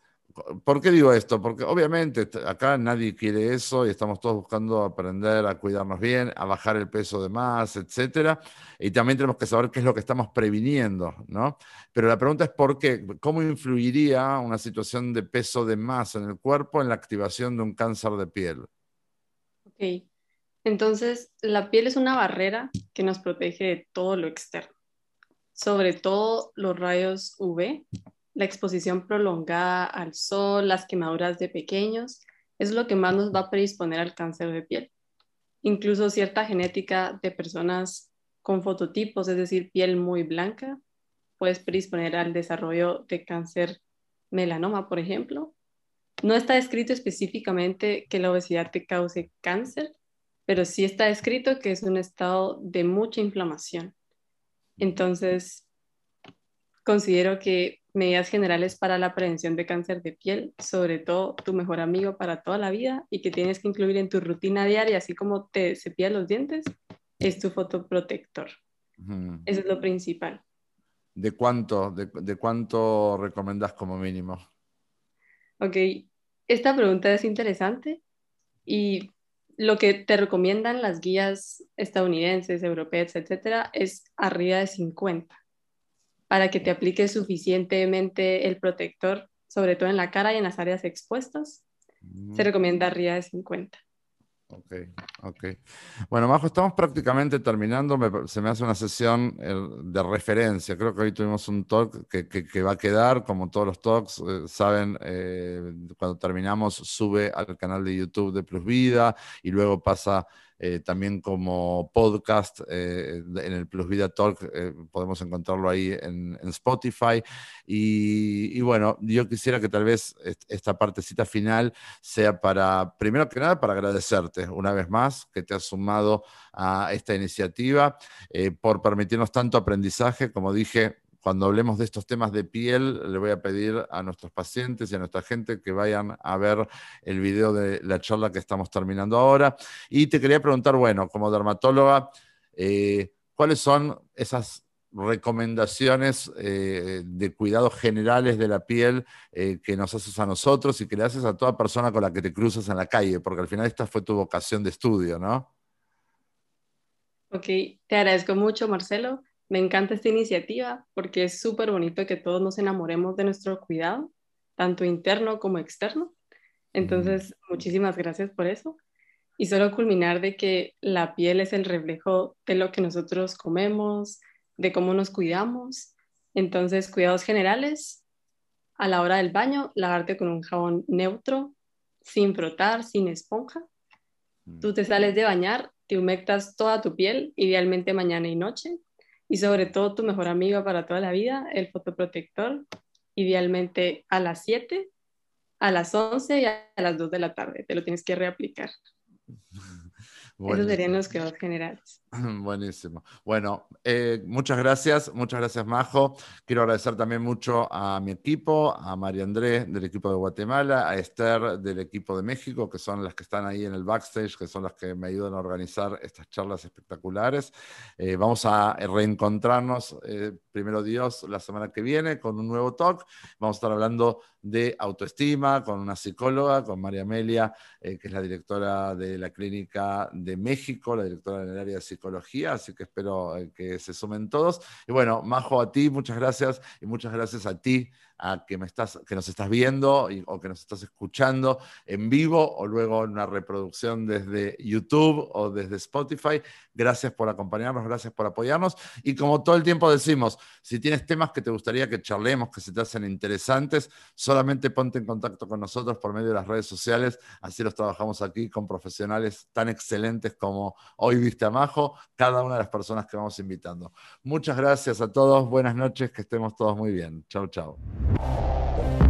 ¿Por qué digo esto? Porque obviamente acá nadie quiere eso y estamos todos buscando aprender a cuidarnos bien, a bajar el peso de más, etcétera. Y también tenemos que saber qué es lo que estamos previniendo, ¿no? Pero la pregunta es por qué, cómo influiría una situación de peso de más en el cuerpo en la activación de un cáncer de piel. Ok, entonces la piel es una barrera que nos protege de todo lo externo, sobre todo los rayos UV la exposición prolongada al sol, las quemaduras de pequeños, es lo que más nos va a predisponer al cáncer de piel. Incluso cierta genética de personas con fototipos, es decir, piel muy blanca, puedes predisponer al desarrollo de cáncer melanoma, por ejemplo. No está escrito específicamente que la obesidad te cause cáncer, pero sí está escrito que es un estado de mucha inflamación. Entonces, considero que medidas generales para la prevención de cáncer de piel, sobre todo tu mejor amigo para toda la vida y que tienes que incluir en tu rutina diaria, así como te cepillas los dientes, es tu fotoprotector. Eso es lo principal. ¿De cuánto, de, cuánto recomendas como mínimo? Ok, esta pregunta es interesante y lo que te recomiendan las guías estadounidenses, europeas, etcétera, es arriba de 50 para que te aplique suficientemente el protector, sobre todo en la cara y en las áreas expuestas, se mm. recomienda arriba de 50. Ok, ok. Bueno, Majo, estamos prácticamente terminando. se me hace una sesión eh, de referencia. Creo que hoy tuvimos un talk que, va a quedar, como todos los talks. Eh, saben, eh, cuando terminamos sube al canal de YouTube de Plus Vida y luego pasa eh, también como podcast eh, en el Plus Vida Talk, eh, podemos encontrarlo ahí en, Spotify. Y, bueno, yo quisiera que tal vez esta partecita final sea para, primero que nada, para agradecerte una vez más que te has sumado a esta iniciativa, por permitirnos tanto aprendizaje, como dije, cuando hablemos de estos temas de piel, le voy a pedir a nuestros pacientes y a nuestra gente que vayan a ver el video de la charla que estamos terminando ahora. Y te quería preguntar, bueno, como dermatóloga, eh, ¿cuáles son esas recomendaciones eh, de cuidados generales de la piel eh, que nos haces a nosotros y que le haces a toda persona con la que te cruzas en la calle? Porque al final esta fue tu vocación de estudio, ¿no? Ok, te agradezco mucho, Marcelo. Me encanta esta iniciativa porque es súper bonito que todos nos enamoremos de nuestro cuidado, tanto interno como externo. Entonces, muchísimas gracias por eso. Y solo culminar de que la piel es el reflejo de lo que nosotros comemos, de cómo nos cuidamos. Entonces, cuidados generales, a la hora del baño, lavarte con un jabón neutro, sin frotar, sin esponja. Tú te sales de bañar, te humectas toda tu piel, idealmente mañana y noche y sobre todo tu mejor amigo para toda la vida, el fotoprotector, idealmente a las 7, a las 11 y a las 2 de la tarde. Te lo tienes que reaplicar. Esos serían los quedados generales. Buenísimo. Bueno, eh, muchas gracias, muchas gracias Majo. Quiero agradecer también mucho a mi equipo, a María Andrés del equipo de Guatemala, a Esther del equipo de México, que son las que están ahí en el backstage, que son las que me ayudan a organizar estas charlas espectaculares. Eh, vamos a reencontrarnos, eh, primero Dios, la semana que viene con un nuevo talk. Vamos a estar hablando de autoestima con una psicóloga, con María Amelia, que es la directora de la clínica de México, la directora del área de psicología, así que espero eh, que se sumen todos. Y bueno, Majo, a ti, muchas gracias y muchas gracias a ti a que, me estás, que nos estás viendo o que nos estás escuchando en vivo o luego en una reproducción desde YouTube o desde Spotify. Gracias por acompañarnos, gracias por apoyarnos. Y como todo el tiempo decimos, si tienes temas que te gustaría que charlemos, que se te hacen interesantes, solamente ponte en contacto con nosotros por medio de las redes sociales. Así los trabajamos aquí con profesionales tan excelentes como hoy viste a Majo, cada una de las personas que vamos invitando. Muchas gracias a todos, buenas noches, que estemos todos muy bien. Chau, chau. Thank you.